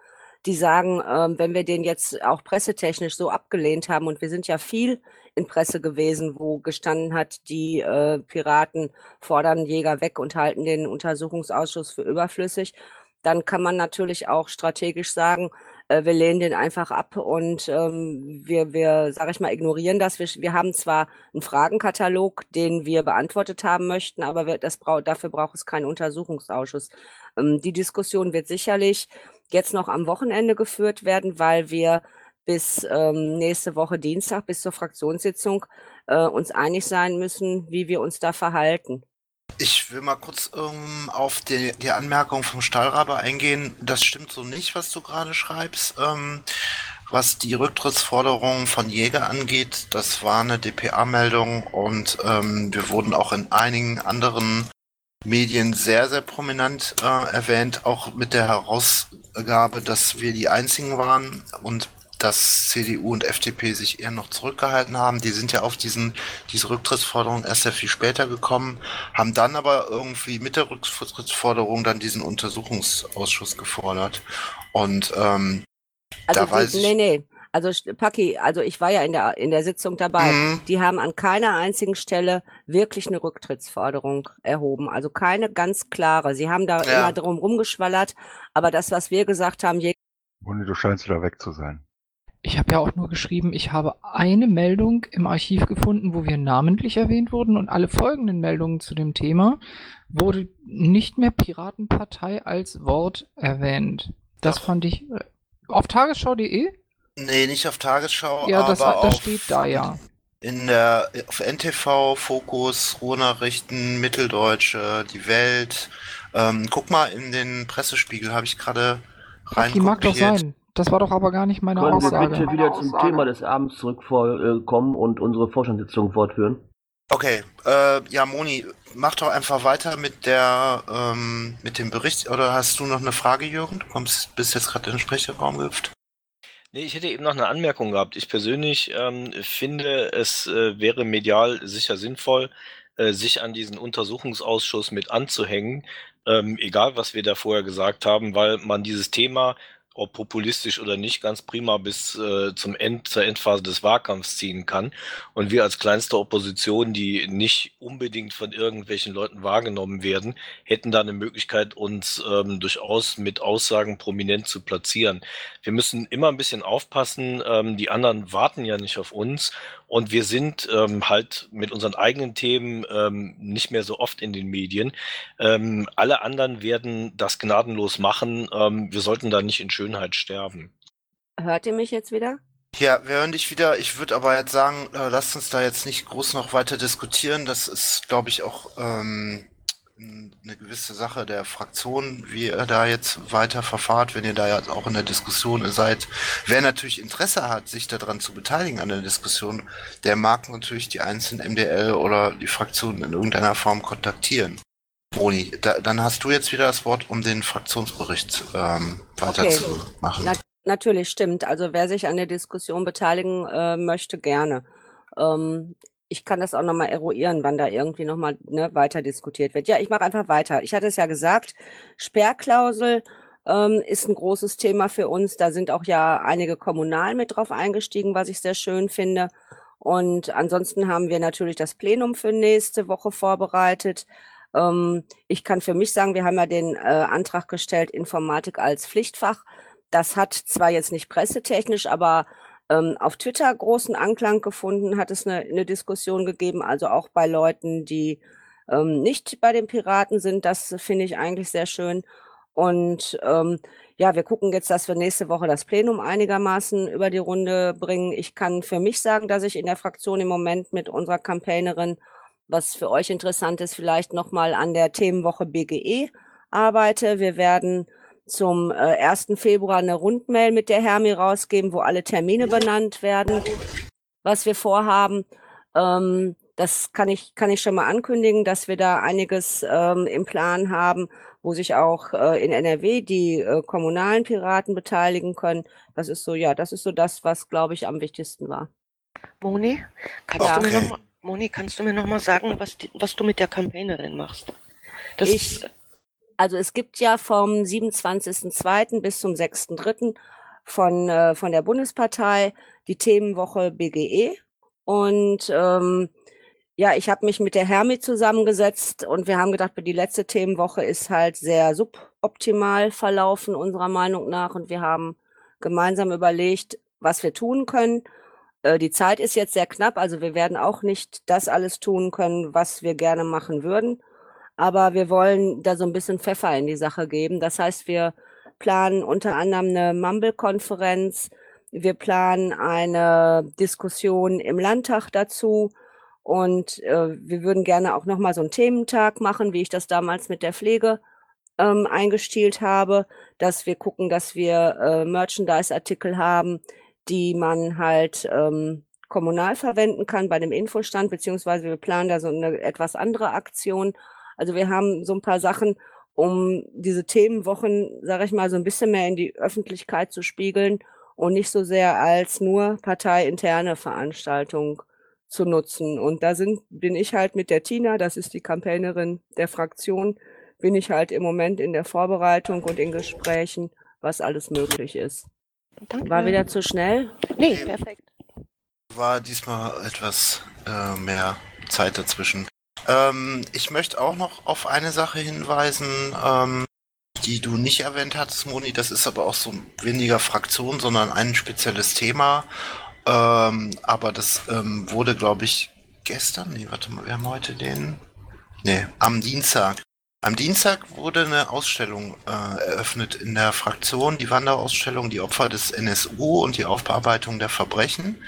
Speaker 1: die sagen, äh, wenn wir den jetzt auch pressetechnisch so abgelehnt haben, und wir sind ja viel in Presse gewesen, wo gestanden hat, die äh, Piraten fordern Jäger weg und halten den Untersuchungsausschuss für überflüssig, dann kann man natürlich auch strategisch sagen, äh, wir lehnen den einfach ab und ähm, wir, wir, sage ich mal, ignorieren das. Wir, wir haben zwar einen Fragenkatalog, den wir beantwortet haben möchten, aber wir, das brau dafür braucht es keinen Untersuchungsausschuss. Ähm, die Diskussion wird sicherlich jetzt noch am Wochenende geführt werden, weil wir bis ähm, nächste Woche Dienstag, bis zur Fraktionssitzung, äh, uns einig sein müssen, wie wir uns da verhalten.
Speaker 2: Ich will mal kurz ähm, auf die, die Anmerkung vom Stahlraber eingehen. Das stimmt so nicht, was du gerade schreibst. Ähm, was die Rücktrittsforderung von Jäger angeht, das war eine DPA-Meldung und ähm, wir wurden auch in einigen anderen Medien sehr, sehr prominent äh, erwähnt, auch mit der Herausgabe, dass wir die einzigen waren und dass CDU und FDP sich eher noch zurückgehalten haben. Die sind ja auf diesen, diese Rücktrittsforderung erst sehr viel später gekommen, haben dann aber irgendwie mit der Rücktrittsforderung dann diesen Untersuchungsausschuss gefordert. Und ähm,
Speaker 1: also
Speaker 2: da weiß
Speaker 1: die, nee, nee. Also Paki, also ich war ja in der in der Sitzung dabei.
Speaker 2: Mhm.
Speaker 1: Die haben an keiner einzigen Stelle wirklich eine Rücktrittsforderung erhoben. Also keine ganz klare. Sie haben da
Speaker 2: Ja.
Speaker 1: immer drum rumgeschwallert. Aber das, was wir gesagt haben, je
Speaker 4: Uni, du scheinst wieder weg zu sein.
Speaker 7: Ich habe ja auch nur geschrieben, ich habe eine Meldung im Archiv gefunden, wo wir namentlich erwähnt wurden und alle folgenden Meldungen zu dem Thema wurde nicht mehr Piratenpartei als Wort erwähnt. Das
Speaker 2: Doch.
Speaker 7: fand ich äh, auf tagesschau.de?
Speaker 2: nee, nicht auf Tagesschau,
Speaker 7: Ja, das,
Speaker 2: aber
Speaker 7: das
Speaker 2: auf,
Speaker 7: steht da ja.
Speaker 2: in der auf NTV, Fokus, Ruhrnachrichten, Mitteldeutsche, die Welt. Ähm, guck mal in den Pressespiegel, habe ich gerade rein
Speaker 7: Die mag doch sein. Das war doch aber gar nicht meine
Speaker 3: Können wir
Speaker 7: Aussage.
Speaker 3: bitte wieder zum Thema des Abends zurückkommen und unsere Vorstandssitzung fortführen?
Speaker 2: Okay, äh, ja, Moni, mach doch einfach weiter mit der ähm, mit dem Bericht. Oder hast du noch eine Frage, Jürgen? Du kommst, bist jetzt gerade in den Sprechraum gehüpft.
Speaker 12: Nee, ich hätte eben noch eine Anmerkung gehabt. Ich persönlich ähm, finde, es äh, wäre medial sicher sinnvoll, äh, sich an diesen Untersuchungsausschuss mit anzuhängen, ähm, egal was wir da vorher gesagt haben, weil man dieses Thema ob populistisch oder nicht, ganz prima bis äh, zum End, zur Endphase des Wahlkampfs ziehen kann. Und wir als kleinste Opposition, die nicht unbedingt von irgendwelchen Leuten wahrgenommen werden, hätten da eine Möglichkeit, uns ähm, durchaus mit Aussagen prominent zu platzieren. Wir müssen immer ein bisschen aufpassen. Ähm, die anderen warten ja nicht auf uns. Und wir sind ähm, halt mit unseren eigenen Themen ähm, nicht mehr so oft in den Medien. Ähm, alle anderen werden das gnadenlos machen. Ähm, wir sollten da nicht in Schönheit sterben.
Speaker 1: Hört ihr mich jetzt wieder?
Speaker 2: Ja, wir hören dich wieder. Ich würde aber jetzt sagen, äh, lasst uns da jetzt nicht groß noch weiter diskutieren. Das ist, glaube ich, auch ähm, eine gewisse Sache der Fraktion, wie ihr da jetzt weiter verfahrt, wenn ihr da ja auch in der Diskussion seid. Wer natürlich Interesse hat, sich daran zu beteiligen an der Diskussion, der mag natürlich die einzelnen MDL oder die Fraktionen in irgendeiner Form kontaktieren. Boni, da, dann hast du jetzt wieder das Wort, um den Fraktionsbericht ähm, weiterzumachen.
Speaker 1: Okay. Na, natürlich, stimmt. Also wer sich an der Diskussion beteiligen äh, möchte, gerne. Ähm, ich kann das auch nochmal eruieren, wann da irgendwie nochmal ne, weiter diskutiert wird. Ja, ich mache einfach weiter. Ich hatte es ja gesagt, Sperrklausel ähm, ist ein großes Thema für uns. Da sind auch ja einige Kommunal mit drauf eingestiegen, was ich sehr schön finde. Und ansonsten haben wir natürlich das Plenum für nächste Woche vorbereitet. Ähm, ich kann für mich sagen, wir haben ja den äh, Antrag gestellt, Informatik als Pflichtfach. Das hat zwar jetzt nicht pressetechnisch, aber ähm, auf Twitter großen Anklang gefunden, hat es eine, eine Diskussion gegeben, also auch bei Leuten, die ähm, nicht bei den Piraten sind. Das finde ich eigentlich sehr schön. Und ähm, ja, wir gucken jetzt, dass wir nächste Woche das Plenum einigermaßen über die Runde bringen. Ich kann für mich sagen, dass ich in der Fraktion im Moment mit unserer Campaignerin, was für euch interessant ist, vielleicht nochmal an der Themenwoche BGE arbeite. Wir werden zum äh, 1. Februar eine Rundmail mit der Hermi rausgeben, wo alle Termine benannt werden, was wir vorhaben. Ähm, das kann ich, kann ich schon mal ankündigen, dass wir da einiges ähm, im Plan haben, wo sich auch äh, in NRW die äh, kommunalen Piraten beteiligen können. Das ist so, ja, das ist so das, was, glaube ich, am wichtigsten war.
Speaker 9: Moni, kannst
Speaker 2: Okay.
Speaker 9: du mir noch mal, Moni, kannst du mir noch mal sagen, was, die, was du mit der Campaignerin machst? Das,
Speaker 1: Ich, also es gibt ja vom 27.02. bis zum 6.03. von, äh, von der Bundespartei die Themenwoche BGE. Und ähm, ja, ich habe mich mit der Hermi zusammengesetzt und wir haben gedacht, die letzte Themenwoche ist halt sehr suboptimal verlaufen, unserer Meinung nach. Und wir haben gemeinsam überlegt, was wir tun können. Äh, die Zeit ist jetzt sehr knapp, also wir werden auch nicht das alles tun können, was wir gerne machen würden. Aber wir wollen da so ein bisschen Pfeffer in die Sache geben. Das heißt, wir planen unter anderem eine Mumble-Konferenz. Wir planen eine Diskussion im Landtag dazu. Und äh, wir würden gerne auch nochmal so einen Thementag machen, wie ich das damals mit der Pflege ähm, eingestielt habe, dass wir gucken, dass wir äh, Merchandise-Artikel haben, die man halt ähm, kommunal verwenden kann bei dem Infostand, beziehungsweise wir planen da so eine etwas andere Aktion. Also wir haben so ein paar Sachen, um diese Themenwochen, sage ich mal, so ein bisschen mehr in die Öffentlichkeit zu spiegeln und nicht so sehr als nur parteiinterne Veranstaltung zu nutzen. Und da sind, bin ich halt mit der Tina, das ist die Campaignerin der Fraktion, bin ich halt im Moment in der Vorbereitung und in Gesprächen, was alles möglich ist.
Speaker 9: Danke.
Speaker 1: War wieder zu schnell?
Speaker 9: Nee, perfekt.
Speaker 2: War diesmal etwas äh, mehr Zeit dazwischen. Ähm, ich möchte auch noch auf eine Sache hinweisen, ähm, die du nicht erwähnt hattest, Moni. Das ist aber auch so weniger Fraktion, sondern ein spezielles Thema. Ähm, aber das ähm, wurde, glaube ich, gestern. Nee, warte mal, wir haben heute den. Nee, am Dienstag. Am Dienstag wurde eine Ausstellung äh, eröffnet in der Fraktion, die Wanderausstellung Die Opfer des NSU und die Aufbearbeitung der Verbrechen.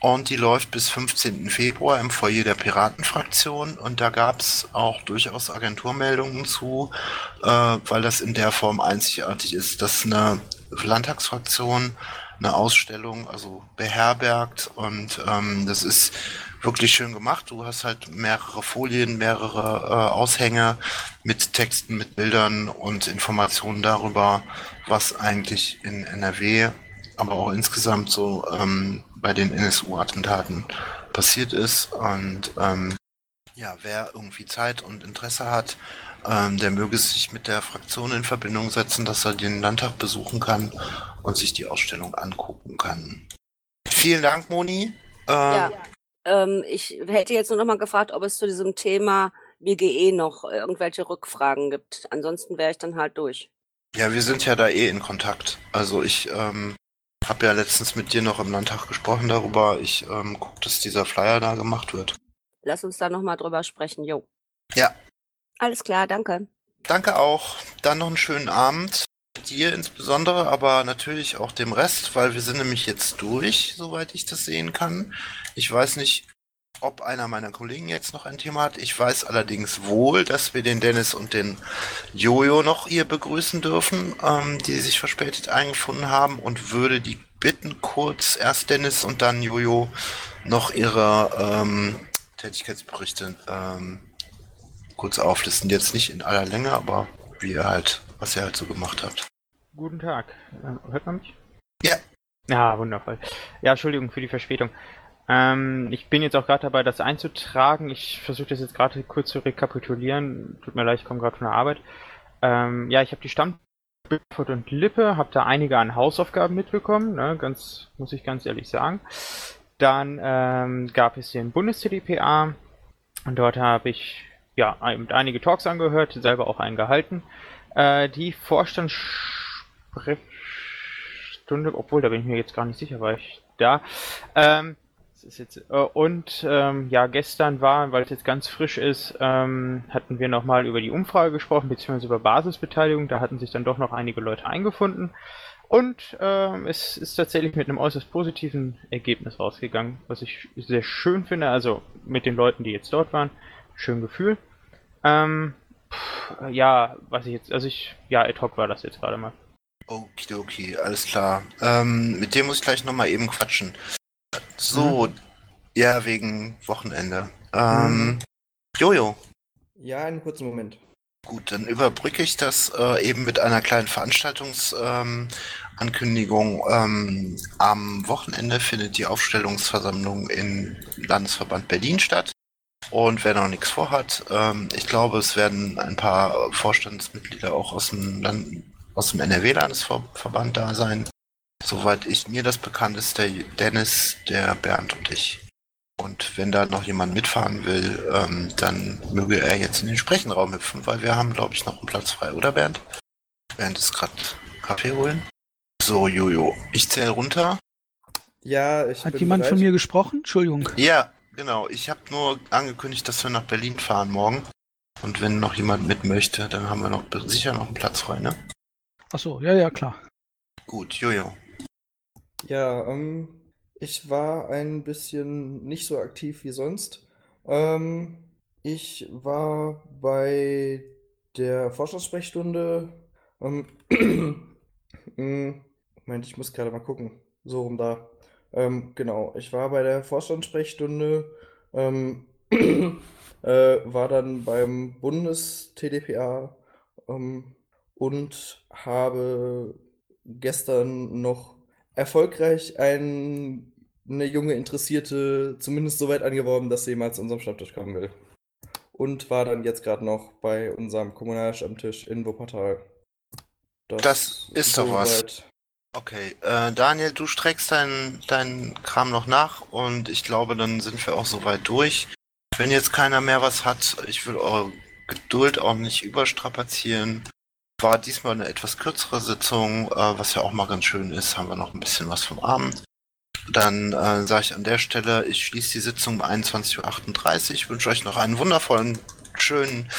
Speaker 2: Und die läuft bis 15. Februar im Foyer der Piratenfraktion. Und da gab es auch durchaus Agenturmeldungen zu, äh, weil das in der Form einzigartig ist, dass eine Landtagsfraktion eine Ausstellung, also beherbergt und ähm, das ist wirklich schön gemacht. Du hast halt mehrere Folien, mehrere äh, Aushänge mit Texten, mit Bildern und Informationen darüber, was eigentlich in NRW, aber auch insgesamt so ähm, bei den NSU-Attentaten passiert ist. Und ähm, ja, wer irgendwie Zeit und Interesse hat, ähm, der möge sich mit der Fraktion in Verbindung setzen, dass er den Landtag besuchen kann und sich die Ausstellung angucken kann. Vielen Dank, Moni. Ähm,
Speaker 1: Ja, ähm, ich hätte jetzt nur noch mal gefragt, ob es zu diesem Thema WGE noch irgendwelche Rückfragen gibt. Ansonsten wäre ich dann halt durch.
Speaker 2: Ja, wir sind ja da eh in Kontakt. Also ich ähm, habe ja letztens mit dir noch im Landtag gesprochen darüber. Ich ähm, gucke, dass dieser Flyer da gemacht wird.
Speaker 1: Lass uns da noch mal drüber sprechen. Jo.
Speaker 2: Ja,
Speaker 1: Alles klar, danke.
Speaker 2: danke auch. Dann noch einen schönen Abend. Dir insbesondere, aber natürlich auch dem Rest, weil wir sind nämlich jetzt durch, soweit ich das sehen kann. Ich weiß nicht, ob einer meiner Kollegen jetzt noch ein Thema hat. Ich weiß allerdings wohl, dass wir den Dennis und den Jojo noch hier begrüßen dürfen, ähm, die sich verspätet eingefunden haben und würde die bitten, kurz erst Dennis und dann Jojo noch ihre ähm, Tätigkeitsberichte ähm, kurz auflisten. Jetzt nicht in aller Länge, aber wie ihr halt, was ihr halt so gemacht habt.
Speaker 13: Guten Tag. Äh, Hört man mich?
Speaker 2: Ja.
Speaker 13: Ja, wundervoll. Ja, Entschuldigung für die Verspätung. Ähm, ich bin jetzt auch gerade dabei, das einzutragen. Ich versuche das jetzt gerade kurz zu rekapitulieren. Tut mir leid, ich komme gerade von der Arbeit. Ähm, ja, ich habe die Stamm Bitford und Lippe, habe da einige an Hausaufgaben mitbekommen, ne, ganz, muss ich ganz ehrlich sagen. Dann ähm, gab es den Bundes-TDPA und dort habe ich ja ein- einige Talks angehört, selber auch einen gehalten. Äh, die Vorstandssprechstunde, obwohl da bin ich mir jetzt gar nicht sicher, war ich da. Ähm, das ist jetzt, äh, und ähm, ja, gestern war, weil es jetzt ganz frisch ist, ähm, hatten wir nochmal über die Umfrage gesprochen, beziehungsweise über Basisbeteiligung. Da hatten sich dann doch noch einige Leute eingefunden. Und ähm, es ist tatsächlich mit einem äußerst positiven Ergebnis rausgegangen, was ich sehr schön finde. Also mit den Leuten, die jetzt dort waren, schön Gefühl. Ähm, ja, was ich jetzt, also ich, ja, ad hoc war das jetzt gerade mal.
Speaker 2: Okidoki, alles klar. Ähm, mit dem muss ich gleich nochmal eben quatschen. So, ja, wegen Wochenende. Ähm, Jojo.
Speaker 14: Ja, einen kurzen Moment.
Speaker 2: Gut, dann überbrücke ich das äh, eben mit einer kleinen Veranstaltungsankündigung. Ähm, Ankündigung. ähm, am Wochenende findet die Aufstellungsversammlung im Landesverband Berlin statt. Und wer noch nichts vorhat, ähm, ich glaube, es werden ein paar Vorstandsmitglieder auch aus dem, Land aus dem NRW-Landesverband da sein. Soweit ich mir das bekannt ist, der Dennis, der Bernd und ich. Und wenn da noch jemand mitfahren will, ähm, dann möge er jetzt in den Sprechenraum hüpfen, weil wir haben, glaube ich, noch einen Platz frei, oder Bernd? Bernd ist gerade Kaffee holen. So, Jojo, ich zähle runter.
Speaker 14: Ja, ich
Speaker 5: Hat
Speaker 14: bin
Speaker 5: jemand
Speaker 14: bereit.
Speaker 5: von mir gesprochen? Entschuldigung.
Speaker 2: Ja, genau. Ich habe nur angekündigt, dass wir nach Berlin fahren morgen. Und wenn noch jemand mit möchte, dann haben wir noch sicher noch einen Platz frei, ne?
Speaker 5: Ach so, ja, ja, klar.
Speaker 2: Gut, Jojo.
Speaker 14: Ja, ähm, ich war ein bisschen nicht so aktiv wie sonst. Ähm, ich war bei der Forschungssprechstunde. Ähm, mm, Moment, ich muss gerade mal gucken. So rum da. Ähm, genau, ich war bei der Vorstandssprechstunde, ähm, äh, war dann beim Bundes-TDPA ähm, und habe gestern noch erfolgreich ein, eine junge Interessierte zumindest so weit angeworben, dass sie mal zu unserem Stammtisch kommen will. Und war dann jetzt gerade noch bei unserem Kommunalstammtisch in Wuppertal.
Speaker 2: Das ist doch was. Okay, äh, Daniel, du streckst deinen dein Kram noch nach und ich glaube, dann sind wir auch soweit durch. Wenn jetzt keiner mehr was hat, ich will eure Geduld auch nicht überstrapazieren. War diesmal eine etwas kürzere Sitzung, äh, was ja auch mal ganz schön ist, haben wir noch ein bisschen was vom Abend. Dann äh, sage ich an der Stelle, ich schließe die Sitzung um 21.38 Uhr. Wünsche euch noch einen wundervollen, schönen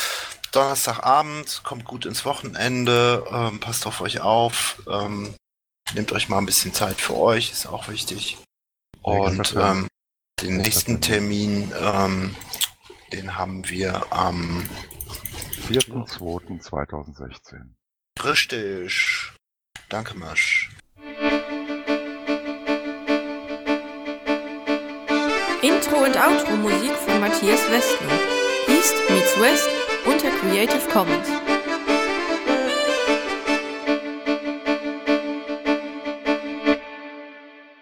Speaker 2: Donnerstagabend. Kommt gut ins Wochenende, ähm, passt auf euch auf. Ähm, Nehmt euch mal ein bisschen Zeit für euch, ist auch wichtig. Und ähm, den nächsten Termin, ähm, den haben wir am
Speaker 4: 4.2.2016.
Speaker 2: Richtig. Danke, Masch.
Speaker 15: Intro und Outro Musik von Matthias Westner. East meets West unter Creative Commons.